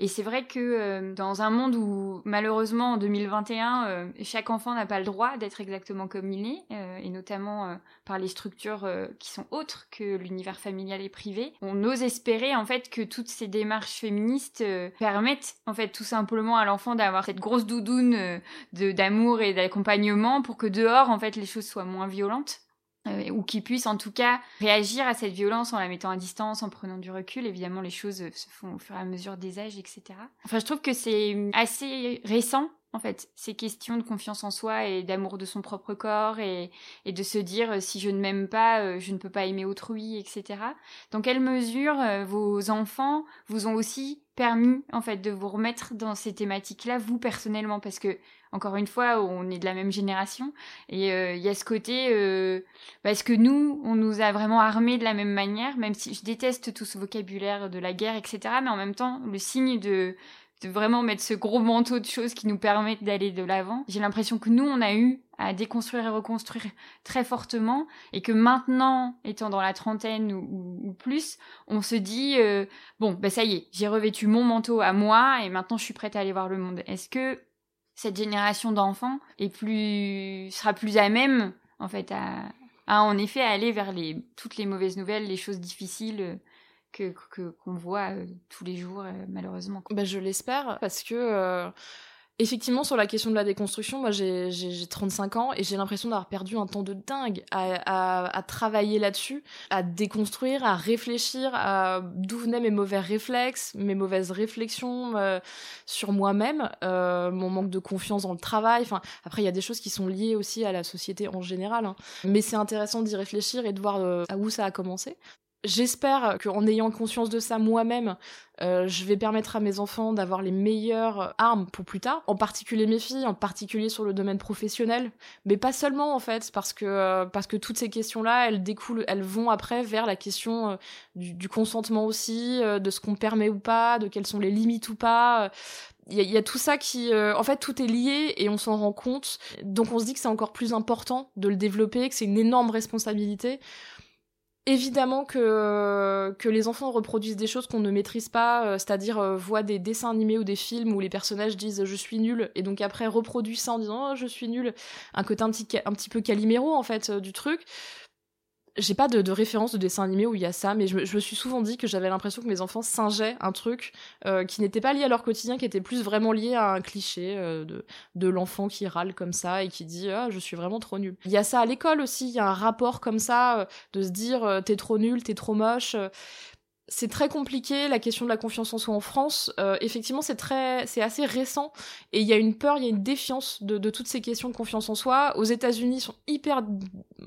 Et c'est vrai que euh, dans un monde où malheureusement en 2021 euh, chaque enfant n'a pas le droit d'être exactement comme il est euh, et notamment par les structures qui sont autres que l'univers familial et privé, on ose espérer en fait que toutes ces démarches féministes permettent en fait tout simplement à l'enfant d'avoir cette grosse doudoune d'amour et d'accompagnement pour que dehors en fait les choses soient moins violentes euh, ou qui puisse en tout cas réagir à cette violence en la mettant à distance, en prenant du recul. Évidemment, les choses se font au fur et à mesure des âges, etc. Enfin, je trouve que c'est assez récent en fait, ces questions de confiance en soi et d'amour de son propre corps et, et, de se dire euh, si je ne m'aime pas, euh, je ne peux pas aimer autrui, etc. Dans quelle mesure vos enfants vous ont aussi permis en fait de vous remettre dans ces thématiques-là, vous personnellement, parce que encore une fois, on est de la même génération. Et euh, il y a ce côté, euh, parce que nous, on nous a vraiment armés de la même manière, même si je déteste tout ce vocabulaire de la guerre, etc. Mais en même temps, le signe de, de vraiment mettre ce gros manteau de choses qui nous permettent d'aller de l'avant. J'ai l'impression que nous, on a eu à déconstruire et reconstruire très fortement et que maintenant, étant dans la trentaine ou, plus, on se dit euh, bon, bah ça y est, j'ai revêtu mon manteau à moi et maintenant je suis prête à aller voir le monde. Est-ce que cette génération d'enfants est plus sera plus à même en fait à, à en effet aller vers les, toutes les mauvaises nouvelles, les choses difficiles que qu'on voit tous les jours, malheureusement. Bah, je l'espère, parce que Effectivement, sur la question de la déconstruction, moi j'ai 35 ans et j'ai l'impression d'avoir perdu un temps de dingue à, travailler là-dessus, à déconstruire, à réfléchir à d'où venaient mes mauvais réflexes, mes mauvaises réflexions euh, sur moi-même, euh, mon manque de confiance dans le travail. Enfin, après, il y a des choses qui sont liées aussi à la société en général. Hein. Mais c'est intéressant d'y réfléchir et de voir euh, à où ça a commencé. J'espère qu'en ayant conscience de ça moi-même, euh, je vais permettre à mes enfants d'avoir les meilleures armes pour plus tard, en particulier mes filles, en particulier sur le domaine professionnel, mais pas seulement en fait, parce que euh, parce que toutes ces questions-là, elles découlent, elles vont après vers la question euh, du, consentement aussi, de ce qu'on permet ou pas, de quelles sont les limites ou pas. Il y, y, a tout ça qui, en fait, tout est lié et on s'en rend compte. Donc on se dit que c'est encore plus important de le développer, que c'est une énorme responsabilité évidemment que, que les enfants reproduisent des choses qu'on ne maîtrise pas, euh, c'est-à-dire euh, voient des dessins animés ou des films où les personnages disent je suis nul et donc après reproduisent ça en disant oh, je suis nul, un côté un petit, un petit peu caliméro en fait euh, du truc j'ai pas de, de, référence de dessin animé où il y a ça, mais je, me suis souvent dit que j'avais l'impression que mes enfants singeaient un truc euh, qui n'était pas lié à leur quotidien, qui était plus vraiment lié à un cliché euh, de, l'enfant qui râle comme ça et qui dit ah je suis vraiment trop nul. Il y a ça à l'école aussi, il y a un rapport comme ça euh, de se dire t'es trop nul, t'es trop moche c'est très compliqué la question de la confiance en soi en France. Effectivement, c'est très, c'est assez récent et il y a une peur, il y a une défiance de toutes ces questions de confiance en soi. Aux États-Unis, ils sont hyper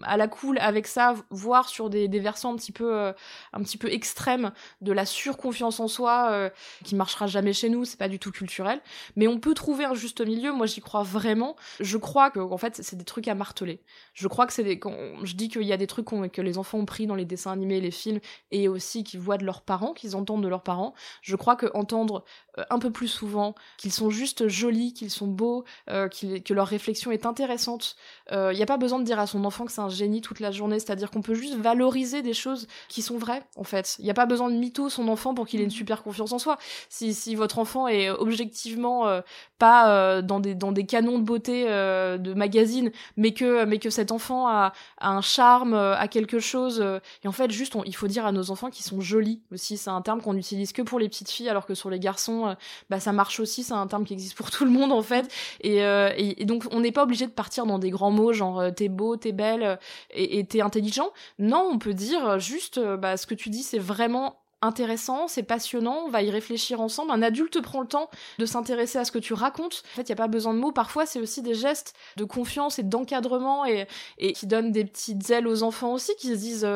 à la cool avec ça, voire sur des, versants un petit peu, euh, un petit peu extrêmes de la surconfiance en soi euh, qui marchera jamais chez nous. C'est pas du tout culturel, mais on peut trouver un juste milieu. Moi, j'y crois vraiment. Je crois que, en fait, c'est des trucs à marteler. Je crois que c'est des, quand je dis qu'il y a des trucs que les enfants ont pris dans les dessins animés, les films, et aussi qu'ils voient de leurs parents, qu'ils entendent de leurs parents. Je crois que entendre euh, un peu plus souvent qu'ils sont juste jolis, qu'ils sont beaux, euh, que leur réflexion est intéressante, il n'y a pas besoin de dire à son enfant que c'est un génie toute la journée, c'est-à-dire qu'on peut juste valoriser des choses qui sont vraies, en fait. Il n'y a pas besoin de mytho son enfant pour qu'il ait une mhm. super confiance en soi. Si, si votre enfant est objectivement euh, pas euh, dans, des, dans des canons de beauté de magazine, mais que, mais que cet enfant a, un charme, a quelque chose, et en fait, juste, il faut dire à nos enfants qu'ils sont jolis aussi. C'est un terme qu'on utilise que pour les petites filles, alors que sur les garçons, bah, ça marche aussi, c'est un terme qui existe pour tout le monde, en fait. Et, et, et donc, on n'est pas obligé de partir dans des grands genre euh, t'es beau, t'es belle euh, et t'es intelligent. Non, on peut dire euh, juste bah, ce que tu dis c'est vraiment intéressant, c'est passionnant, on va y réfléchir ensemble. Un adulte prend le temps de s'intéresser à ce que tu racontes. En fait, il n'y a pas besoin de mots. Parfois, c'est aussi des gestes de confiance et d'encadrement et, et qui donnent des petites ailes aux enfants aussi, qui se disent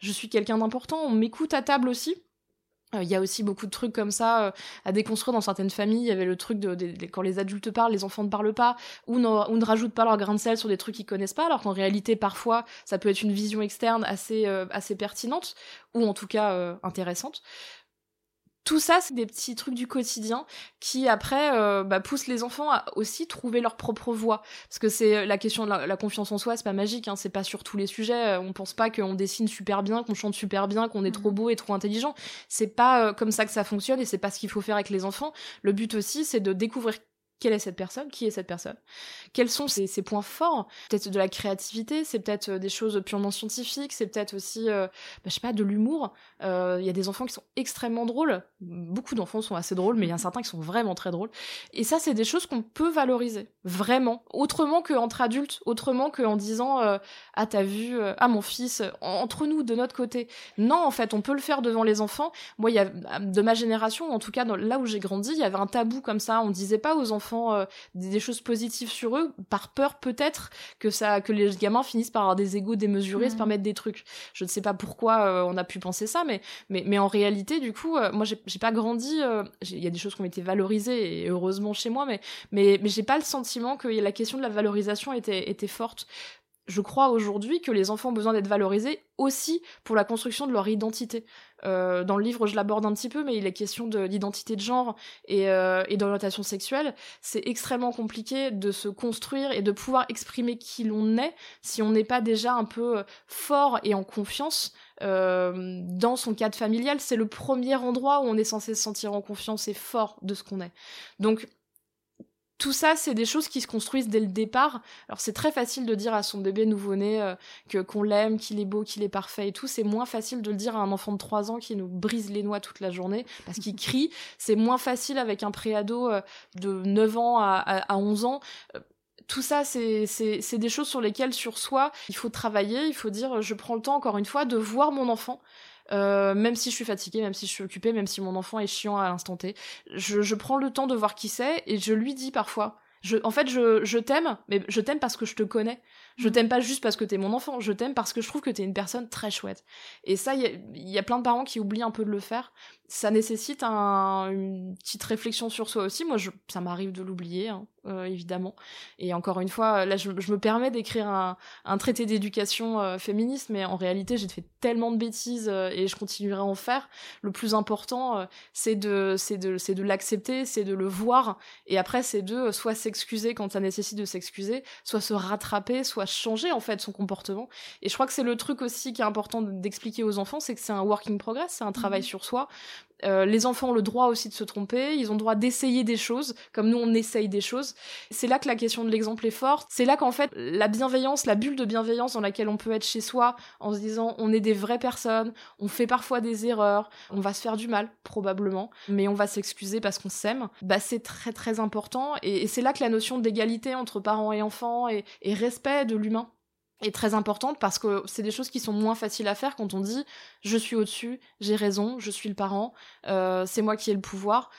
je suis quelqu'un d'important, on m'écoute à table aussi. Euh, il y a aussi beaucoup de trucs comme ça euh, à déconstruire dans certaines familles. Il y avait le truc de, quand les adultes parlent, les enfants ne parlent pas, ou, ne rajoutent pas leur grain de sel sur des trucs qu'ils connaissent pas, alors qu'en réalité, parfois, ça peut être une vision externe assez, euh, assez pertinente, ou en tout cas intéressante tout ça, c'est des petits trucs du quotidien qui après euh, bah, poussent les enfants à aussi trouver leur propre voie. Parce que c'est la question de la, confiance en soi, c'est pas magique, hein, c'est pas sur tous les sujets. On pense pas qu'on dessine super bien, qu'on chante super bien, qu'on est trop mmh. beau et trop intelligent. C'est pas euh, comme ça que ça fonctionne et c'est pas ce qu'il faut faire avec les enfants. Le but aussi, c'est de découvrir quelle est cette personne Qui est cette personne Quels sont ses, points forts Peut-être de la créativité, c'est peut-être euh, des choses purement scientifiques, c'est peut-être aussi, euh, bah, je sais pas, de l'humour. Euh, il y a des enfants qui sont extrêmement drôles. Beaucoup d'enfants sont assez drôles, mais il y a certains qui sont vraiment très drôles. Et ça, c'est des choses qu'on peut valoriser, vraiment. Autrement qu'entre adultes, autrement qu'en disant Ah, t'as vu Ah, mon fils, entre nous, de notre côté. Non, en fait, on peut le faire devant les enfants. Moi, il y a, de ma génération, en tout cas, là où j'ai grandi, il y avait un tabou comme ça. On disait pas aux enfants euh, des, choses positives sur eux, par peur peut-être que ça, que les gamins finissent par avoir des égos démesurés, se permettre des trucs. Je ne sais pas pourquoi euh, on a pu penser ça, mais mais, mais en réalité, du coup, euh, moi j'ai pas grandi. Il y a des choses qui ont été valorisées et heureusement chez moi, mais mais mais j'ai pas le sentiment que la question de la valorisation était était forte je crois aujourd'hui que les enfants ont besoin d'être valorisés aussi pour la construction de leur identité. Euh, dans le livre, je l'aborde un petit peu, mais il est question de l'identité de genre et, euh, et d'orientation sexuelle. C'est extrêmement compliqué de se construire et de pouvoir exprimer qui l'on est si on n'est pas déjà un peu fort et en confiance euh, dans son cadre familial. C'est le premier endroit où on est censé se sentir en confiance et fort de ce qu'on est. Donc tout ça, c'est des choses qui se construisent dès le départ. Alors c'est très facile de dire à son bébé nouveau-né euh, que qu'on l'aime, qu'il est beau, qu'il est parfait et tout. C'est moins facile de le dire à un enfant de 3 ans qui nous brise les noix toute la journée parce qu'il crie. C'est moins facile avec un préado euh, de 9 ans à, à, 11 ans euh, tout ça, c'est des choses sur lesquelles, sur soi, il faut travailler, il faut dire, je prends le temps, encore une fois, de voir mon enfant, euh, même si je suis fatiguée, même si je suis occupée, même si mon enfant est chiant à l'instant T. Je, je prends le temps de voir qui c'est et je lui dis parfois. Je, en fait, je, je t'aime, mais je t'aime parce que je te connais. Je t'aime pas juste parce que t'es mon enfant, je t'aime parce que je trouve que t'es une personne très chouette. Et ça, il y, a plein de parents qui oublient un peu de le faire ça nécessite un, une petite réflexion sur soi aussi. Moi, ça m'arrive de l'oublier, hein, euh, évidemment. Et encore une fois, là, je, me permets d'écrire un, traité d'éducation euh, féministe, mais en réalité, j'ai fait tellement de bêtises euh, et je continuerai à en faire. Le plus important, c'est de, c'est de l'accepter, c'est de le voir, et après, c'est de soit s'excuser quand ça nécessite de s'excuser, soit se rattraper, soit changer en fait son comportement. Et je crois que c'est le truc aussi qui est important d'expliquer aux enfants, c'est que c'est un working progress, c'est un travail mmh. sur soi. Euh, les enfants ont le droit aussi de se tromper, ils ont le droit d'essayer des choses, comme nous on essaye des choses. C'est là que la question de l'exemple est forte. C'est là qu'en fait la bienveillance, la bulle de bienveillance dans laquelle on peut être chez soi, en se disant on est des vraies personnes, on fait parfois des erreurs, on va se faire du mal probablement, mais on va s'excuser parce qu'on s'aime. Bah c'est très très important et, c'est là que la notion d'égalité entre parents et enfants et respect de l'humain est très importante parce que c'est des choses qui sont moins faciles à faire quand on dit je suis au-dessus, j'ai raison, je suis le parent, euh, c'est moi qui ai le pouvoir.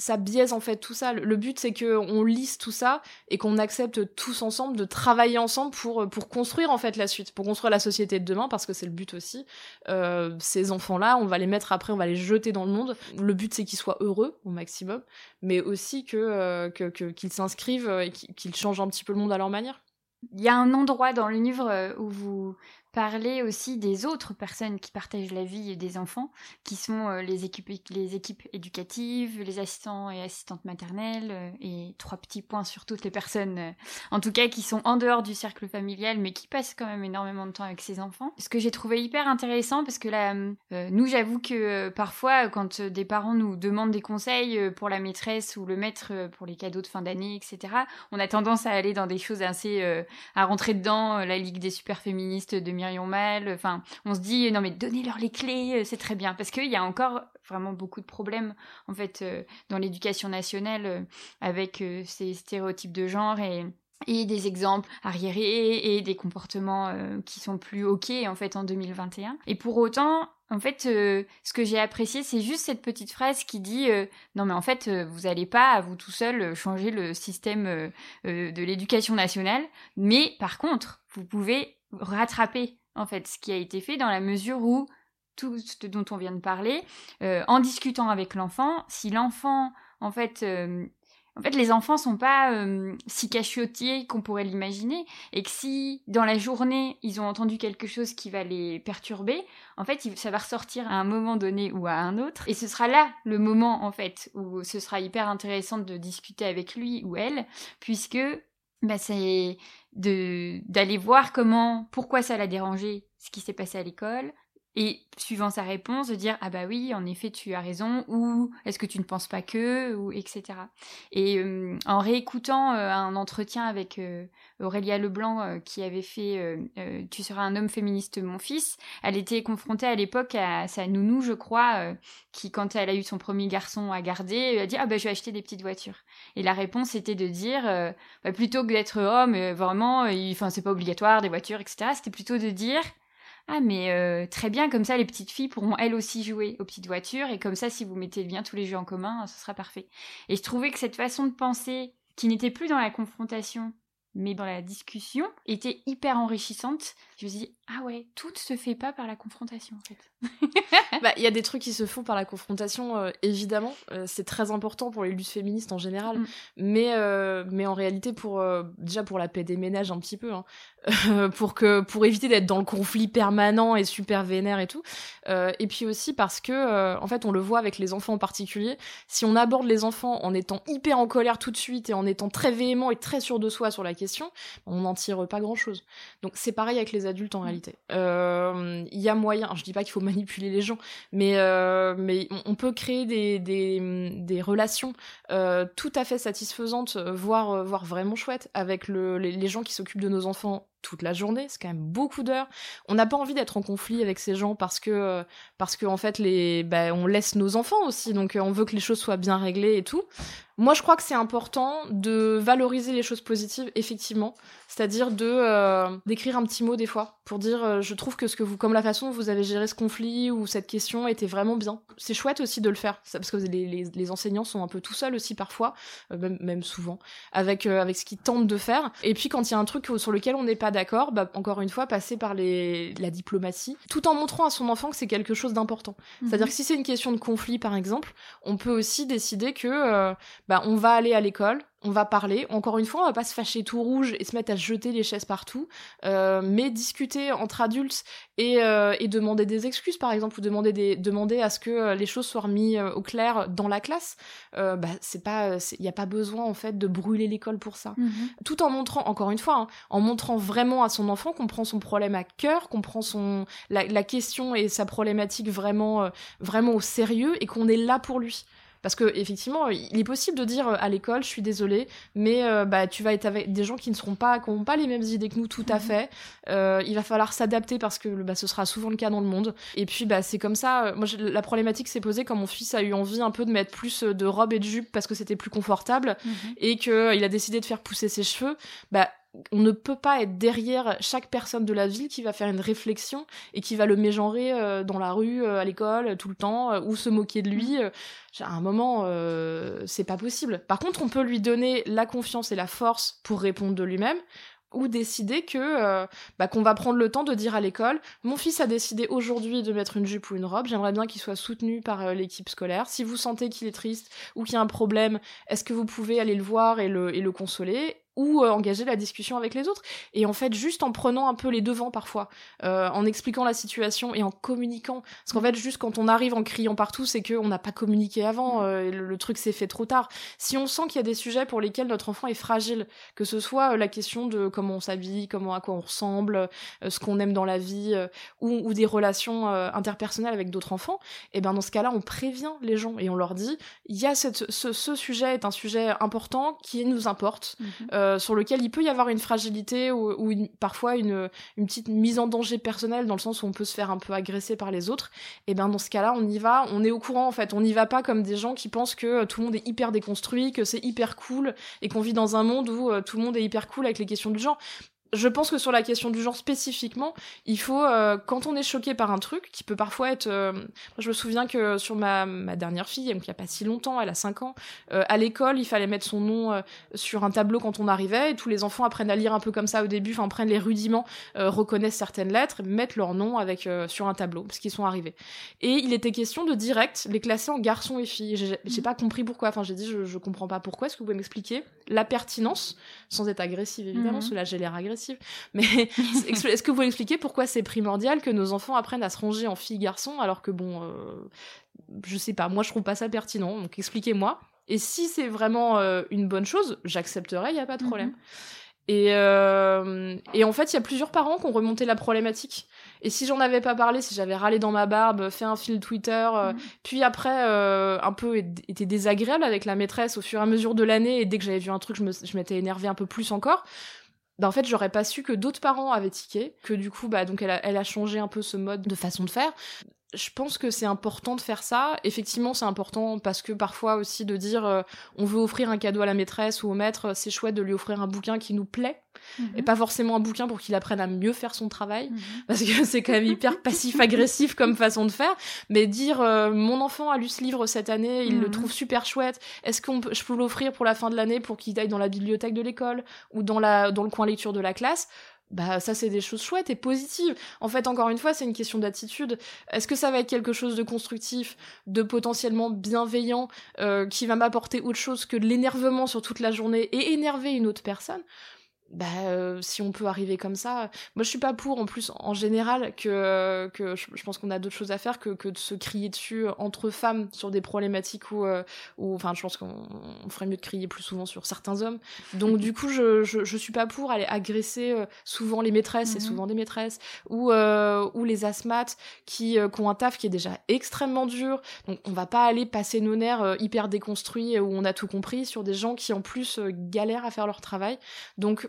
Ça biaise en fait tout ça. Le but c'est que on lisse tout ça et qu'on accepte tous ensemble de travailler ensemble pour pour construire en fait la suite, pour construire la société de demain parce que c'est le but aussi. Euh, ces enfants-là, on va les mettre après, on va les jeter dans le monde. Le but c'est qu'ils soient heureux au maximum, mais aussi que euh, que qu'ils s'inscrivent et qu'ils changent un petit peu le monde à leur manière. Il y a un endroit dans le livre euh, où vous parler aussi des autres personnes qui partagent la vie des enfants, qui sont euh, les, équipes, les équipes éducatives, les assistants et assistantes maternelles, euh, et trois petits points sur toutes les personnes, euh, en tout cas qui sont en dehors du cercle familial, mais qui passent quand même énormément de temps avec ces enfants. Ce que j'ai trouvé hyper intéressant, parce que là, nous, j'avoue que parfois, quand des parents nous demandent des conseils pour la maîtresse ou le maître pour les cadeaux de fin d'année, etc., on a tendance à aller dans des choses assez... à rentrer dedans, la Ligue des super féministes de Mal. Enfin, on se dit non mais donnez-leur les clés, euh, c'est très bien parce qu'il y a encore vraiment beaucoup de problèmes en fait euh, dans l'éducation nationale euh, avec ces stéréotypes de genre et et des exemples arriérés et des comportements qui sont plus ok en fait en 2021. Et pour autant, en fait, ce que j'ai apprécié, c'est juste cette petite phrase qui dit non mais en fait, vous n'allez pas à vous tout seul changer le système de l'éducation nationale, mais par contre, vous pouvez rattraper en fait ce qui a été fait dans la mesure où tout ce dont on vient de parler, euh, en discutant avec l'enfant, si l'enfant en fait euh, en fait, les enfants sont pas euh, si cachottiers qu'on pourrait l'imaginer, et que si dans la journée ils ont entendu quelque chose qui va les perturber, en fait, ça va ressortir à un moment donné ou à un autre, et ce sera là le moment en fait où ce sera hyper intéressant de discuter avec lui ou elle, puisque bah, c'est de d'aller voir comment, pourquoi ça l'a dérangé, ce qui s'est passé à l'école, et suivant sa réponse de dire ah bah oui en effet tu as raison ou est-ce que tu ne penses pas que ou etc et euh, en réécoutant euh, un entretien avec euh, Aurélia Leblanc qui avait fait tu seras un homme féministe mon fils elle était confrontée à l'époque à sa nounou je crois qui quand elle a eu son premier garçon à garder a dit ah bah je vais acheter des petites voitures. Et la réponse était de dire bah, plutôt que d'être homme vraiment enfin c'est pas obligatoire des voitures etc c'était plutôt de dire ah mais euh, très bien, comme ça les petites filles pourront elles aussi jouer aux petites voitures et comme ça si vous mettez bien tous les jeux en commun, ce sera parfait. Et je trouvais que cette façon de penser qui n'était plus dans la confrontation mais dans la discussion était hyper enrichissante. Je me suis dit, ah ouais, tout se fait pas par la confrontation en fait. Bah, il y a des trucs qui se font par la confrontation, euh, évidemment. Euh, c'est très important pour les luttes féministes en général. Mm. Mais, euh, mais en réalité, pour, déjà pour la paix des ménages un petit peu, hein. Pour, que, pour éviter d'être dans le conflit permanent et super vénère et tout. et puis aussi parce que, en fait, on le voit avec les enfants en particulier. Si on aborde les enfants en étant hyper en colère tout de suite et en étant très véhément et très sûr de soi sur la question, on n'en tire pas grand chose. Donc c'est pareil avec les adultes en réalité réalité. Euh, Il y a moyen, je dis pas qu'il faut manipuler les gens, mais, euh, mais on peut créer des, des, des relations euh, tout à fait satisfaisantes, voire, voire vraiment chouettes, avec le, les, les gens qui s'occupent de nos enfants toute la journée, c'est quand même beaucoup d'heures. On n'a pas envie d'être en conflit avec ces gens parce que parce que en fait les bah, on laisse nos enfants aussi, donc on veut que les choses soient bien réglées et tout. Moi, je crois que c'est important de valoriser les choses positives, effectivement, c'est-à-dire de euh, d'écrire un petit mot des fois pour dire euh, je trouve que ce que vous comme la façon dont vous avez géré ce conflit ou cette question était vraiment bien. C'est chouette aussi de le faire parce que les, les, les, enseignants sont un peu tout seuls aussi parfois, euh, même, même, souvent avec avec ce qu'ils tentent de faire. Et puis quand il y a un truc sur lequel on n'est pas d'accord, bah, encore une fois passer par les la diplomatie, tout en montrant à son enfant que c'est quelque chose d'important. Mhm. C'est-à-dire que si c'est une question de conflit par exemple, on peut aussi décider que bah, on va aller à l'école, on va parler. Encore une fois, on va pas se fâcher tout rouge et se mettre à jeter les chaises partout, euh, mais discuter entre adultes et, euh, et, demander des excuses, par exemple, ou demander, des, demander à ce que euh, les choses soient remises au clair dans la classe. bah, c'est pas, il n'y a pas besoin en fait de brûler l'école pour ça. Mhm. Tout en montrant, encore une fois, hein, en montrant vraiment à son enfant qu'on prend son problème à cœur, qu'on prend son la, la, question et sa problématique vraiment, vraiment au sérieux et qu'on est là pour lui. Parce que effectivement, il est possible de dire euh, à l'école, je suis désolée, mais euh, bah tu vas être avec des gens qui ne seront pas, qui n'ont pas les mêmes idées que nous, tout à mhm. fait. Euh, il va falloir s'adapter parce que bah, ce sera souvent le cas dans le monde. Et puis bah c'est comme ça. Moi, la problématique s'est posée quand mon fils a eu envie un peu de mettre plus de robe et de jupe parce que c'était plus confortable mhm. et que il a décidé de faire pousser ses cheveux. Bah on ne peut pas être derrière chaque personne de la ville qui va faire une réflexion et qui va le mégenrer euh, dans la rue, euh, à l'école, tout le temps, euh, ou se moquer de lui. à un moment, c'est pas possible. Par contre, on peut lui donner la confiance et la force pour répondre de lui-même ou décider que bah, qu'on va prendre le temps de dire à l'école mon fils a décidé aujourd'hui de mettre une jupe ou une robe j'aimerais bien qu'il soit soutenu par l'équipe scolaire si vous sentez qu'il est triste ou qu'il y a un problème est-ce que vous pouvez aller le voir et le, et le consoler? Ou euh, engager la discussion avec les autres. Et en fait, juste en prenant un peu les devants parfois, euh, en expliquant la situation et en communiquant. Parce qu'en fait, juste quand on arrive en criant partout, c'est qu'on n'a pas communiqué avant, euh, le, truc s'est fait trop tard. Si on sent qu'il y a des sujets pour lesquels notre enfant est fragile, que ce soit la question de comment on s'habille, comment à quoi on ressemble, ce qu'on aime dans la vie, ou, ou, des relations interpersonnelles avec d'autres enfants, et eh ben dans ce cas-là, on prévient les gens et on leur dit, il y a cette, ce, ce, sujet est un sujet important qui nous importe. Mm-hmm. Euh, sur lequel il peut y avoir une fragilité ou, parfois une, petite mise en danger personnelle dans le sens où on peut se faire un peu agresser par les autres, et ben dans ce cas-là, on y va, on est au courant en fait, on n'y va pas comme des gens qui pensent que tout le monde est hyper déconstruit, que c'est hyper cool et qu'on vit dans un monde où euh, tout le monde est hyper cool avec les questions du genre je pense que sur la question du genre spécifiquement, il faut, euh, quand on est choqué par un truc, qui peut parfois être... Euh, je me souviens que sur ma, ma dernière fille, donc il n'y a pas si longtemps, elle a 5 ans, euh, à l'école, il fallait mettre son nom sur un tableau quand on arrivait, et tous les enfants apprennent à lire un peu comme ça au début, enfin prennent les rudiments, reconnaissent certaines lettres, mettent leur nom avec sur un tableau, parce qu'ils sont arrivés. Et il était question de direct les classer en garçons et filles. J'ai pas compris pourquoi, enfin j'ai dit je, je comprends pas pourquoi, est-ce que vous pouvez m'expliquer la pertinence, sans être agressive évidemment, mmh. cela j'ai l'air agressive mais est-ce que vous pouvez expliquer pourquoi c'est primordial que nos enfants apprennent à se ranger en filles-garçons alors que bon, euh, je sais pas, moi je trouve pas ça pertinent, donc expliquez-moi. Et si c'est vraiment euh, une bonne chose, j'accepterai, il y a pas de problème. Mhm. Et, euh, et en fait, il y a plusieurs parents qui ont remonté la problématique. Et si j'en avais pas parlé, si j'avais râlé dans ma barbe, fait un fil Twitter, euh, mhm. puis après euh, un peu été désagréable avec la maîtresse au fur et à mesure de l'année, et dès que j'avais vu un truc, je m'étais énervée un peu plus encore, en fait j'aurais pas su que d'autres parents avaient tiqué, que du coup bah donc elle a, elle a changé un peu ce mode de façon de faire je pense que c'est important de faire ça. Effectivement, c'est important parce que parfois aussi de dire euh, on veut offrir un cadeau à la maîtresse ou au maître, c'est chouette de lui offrir un bouquin qui nous plaît mhm. et pas forcément un bouquin pour qu'il apprenne à mieux faire son travail mhm. parce que c'est quand même hyper passif-agressif comme façon de faire. Mais dire euh, mon enfant a lu ce livre cette année, il le mhm. trouve super chouette. Est-ce qu'on je peux l'offrir pour la fin de l'année pour qu'il aille dans la bibliothèque de l'école ou dans la dans le coin lecture de la classe? Bah ça c'est des choses chouettes et positives. En fait, encore une fois, c'est une question d'attitude. Est-ce que ça va être quelque chose de constructif, de potentiellement bienveillant, euh, qui va m'apporter autre chose que de l'énervement sur toute la journée et énerver une autre personne? Bah, euh, si on peut arriver comme ça. Moi, je suis pas pour, en plus, en général, que, que je, pense qu'on a d'autres choses à faire que, que de se crier dessus entre femmes sur des problématiques où, euh, enfin, je pense qu'on ferait mieux de crier plus souvent sur certains hommes. Donc, du coup, je, je, je suis pas pour aller agresser euh, souvent les maîtresses, et mhm. souvent des maîtresses, ou, ou les asthmates qui, qui, ont un taf qui est déjà extrêmement dur. Donc, on va pas aller passer nos nerfs hyper déconstruits où on a tout compris sur des gens qui, en plus, galèrent à faire leur travail. Donc,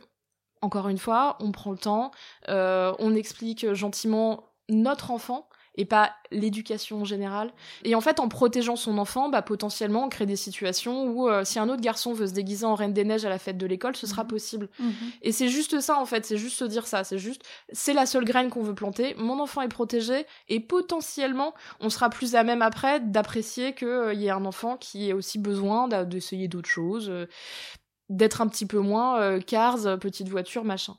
encore une fois, on prend le temps, euh, on explique gentiment notre enfant et pas l'éducation en général. Et en fait, en protégeant son enfant, bah, potentiellement, on crée des situations où euh, si un autre garçon veut se déguiser en Reine des Neiges à la fête de l'école, ce sera mhm. possible. Mhm. Et c'est juste ça, en fait, c'est juste se dire ça, c'est juste, c'est la seule graine qu'on veut planter, mon enfant est protégé, et potentiellement, on sera plus à même après d'apprécier qu'il euh, y ait un enfant qui ait aussi besoin d'essayer d'autres choses d'être un petit peu moins euh, cars, euh, petite voiture, machin.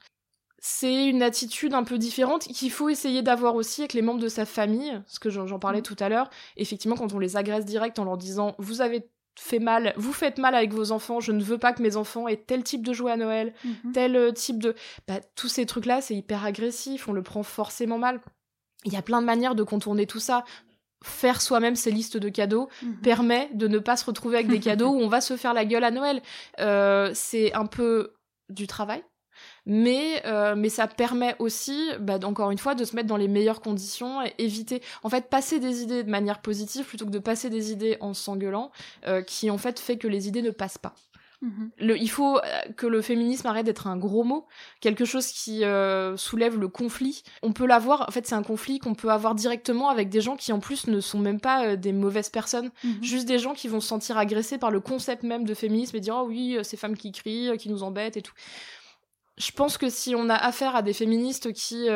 C'est une attitude un peu différente qu'il faut essayer d'avoir aussi avec les membres de sa famille, ce que j'en parlais mmh. tout à l'heure. Effectivement, quand on les agresse direct en leur disant vous avez fait mal, vous faites mal avec vos enfants, je ne veux pas que mes enfants aient tel type de jouet à Noël, mmh tel euh, type de... Bah, tous ces trucs-là, c'est hyper agressif, on le prend forcément mal. Il y a plein de manières de contourner tout ça faire soi-même ses listes de cadeaux mhm. permet de ne pas se retrouver avec des cadeaux où on va se faire la gueule à Noël. Euh, c'est un peu du travail, mais euh, mais ça permet aussi, bah, encore une fois, de se mettre dans les meilleures conditions et éviter, en fait, passer des idées de manière positive plutôt que de passer des idées en s'engueulant, euh, qui en fait fait que les idées ne passent pas. Mhm. il faut euh, que le féminisme arrête d'être un gros mot, quelque chose qui euh, soulève le conflit. On peut l'avoir, en fait, c'est un conflit qu'on peut avoir directement avec des gens qui, en plus, ne sont même pas euh, des mauvaises personnes. Mhm. Juste des gens qui vont se sentir agressés par le concept même de féminisme et dire Oh oui, ces femmes qui crient, qui nous embêtent et tout. Je pense que si on a affaire à des féministes qui,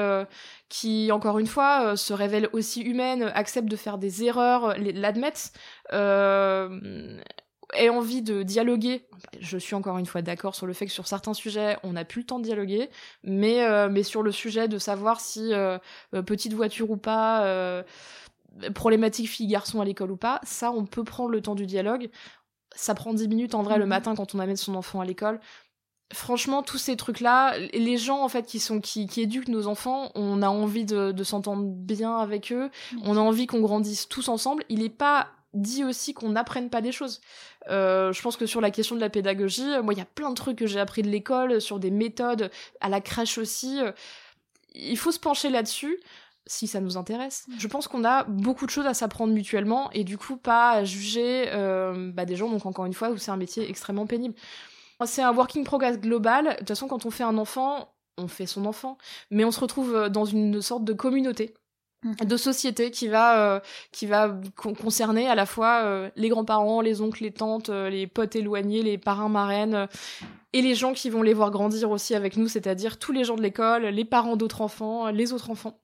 qui encore une fois, se révèlent aussi humaines, acceptent de faire des erreurs, l'admettent, ait envie de dialoguer, je suis encore une fois d'accord sur le fait que sur certains sujets, on n'a plus le temps de dialoguer, mais, euh, mais sur le sujet de savoir si euh, euh, petite voiture ou pas, problématique fille-garçon à l'école ou pas, ça, on peut prendre le temps du dialogue. Ça prend 10 minutes en vrai le mhm. matin quand on amène son enfant à l'école. Franchement, tous ces trucs-là, les gens en fait qui sont qui, qui éduquent nos enfants, on a envie de, de s'entendre bien avec eux, on a envie qu'on grandisse tous ensemble. Il n'est pas dit aussi qu'on n'apprenne pas des choses. Euh, je pense que sur la question de la pédagogie, euh, moi, il y a plein de trucs que j'ai appris de l'école, sur des méthodes, à la crèche aussi. Euh, il faut se pencher là-dessus si ça nous intéresse. Je pense qu'on a beaucoup de choses à s'apprendre mutuellement et du coup pas à juger bah, des gens, donc encore une fois, où c'est un métier extrêmement pénible. C'est un working progress global. De toute façon, quand on fait un enfant, on fait son enfant, mais on se retrouve dans une sorte de communauté. De société qui va euh, qui va concerner à la fois euh, les grands-parents, les oncles, les tantes, euh, les potes éloignés, les parrains, marraines et les gens qui vont les voir grandir aussi avec nous, c'est-à-dire tous les gens de l'école, les parents d'autres enfants, les autres enfants.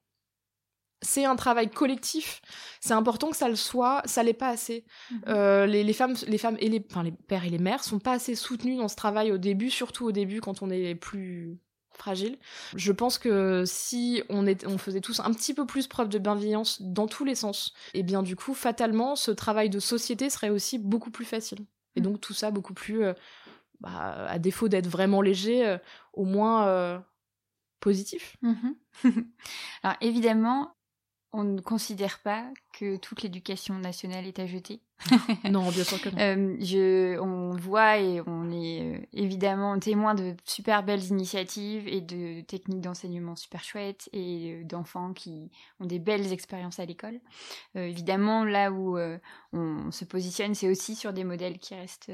C'est un travail collectif. C'est important que ça le soit. Ça l'est pas assez. Mhm. les, les, femmes, les femmes et les, enfin les pères et les mères sont pas assez soutenus dans ce travail au début, surtout au début quand on est plus fragile. Je pense que si on, est, on faisait tous un petit peu plus preuve de bienveillance dans tous les sens, et eh bien du coup, fatalement, ce travail de société serait aussi beaucoup plus facile. Et mm. donc tout ça beaucoup plus, euh, bah, à défaut d'être vraiment léger, euh, au moins euh, positif. Mm-hmm. Alors évidemment, on ne considère pas que toute l'éducation nationale est à jeter. non, bien sûr que non. Euh, je, on voit et on est euh, évidemment témoin de super belles initiatives et de techniques d'enseignement super chouettes et euh, d'enfants qui ont des belles expériences à l'école. évidemment, là où on se positionne, c'est aussi sur des modèles qui restent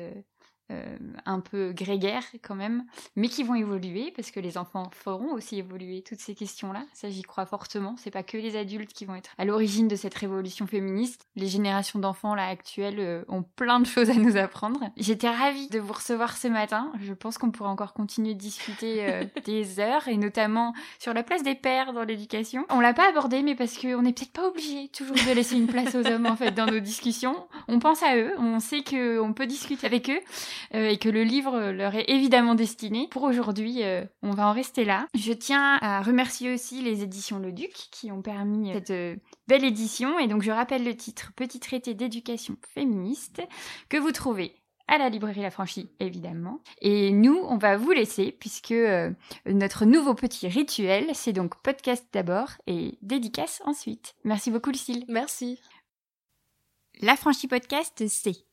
euh, un peu grégaires quand même, mais qui vont évoluer parce que les enfants feront aussi évoluer toutes ces questions-là. Ça, j'y crois fortement. C'est pas que les adultes qui vont être à l'origine de cette révolution féministe. Les générations d'enfants là actuelles euh, ont plein de choses à nous apprendre. J'étais ravie de vous recevoir ce matin. Je pense qu'on pourrait encore continuer de discuter euh, des heures et notamment sur la place des pères dans l'éducation. On l'a pas abordé, mais parce qu'on n'est peut-être pas obligé toujours de laisser une place aux hommes en fait dans nos discussions. On pense à eux, on sait qu'on peut discuter avec eux. Euh, et que le livre leur est évidemment destiné. Pour aujourd'hui, euh, on va en rester là. Je tiens à remercier aussi les éditions Le Duc qui ont permis cette euh, belle édition. Et donc je rappelle le titre Petit traité d'éducation féministe que vous trouvez à la librairie La Franchie, évidemment. Et nous, on va vous laisser puisque euh, notre nouveau petit rituel, c'est donc podcast d'abord et dédicace ensuite. Merci beaucoup, Lucille. Merci. La Franchie Podcast, c'est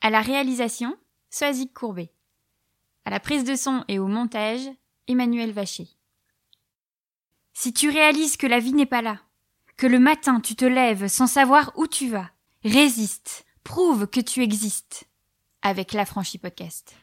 à la réalisation, Soazic Courbet. À la prise de son et au montage, Emmanuel Vacher. Si tu réalises que la vie n'est pas là, que le matin tu te lèves sans savoir où tu vas, résiste, prouve que tu existes avec l'Affranchi Podcast.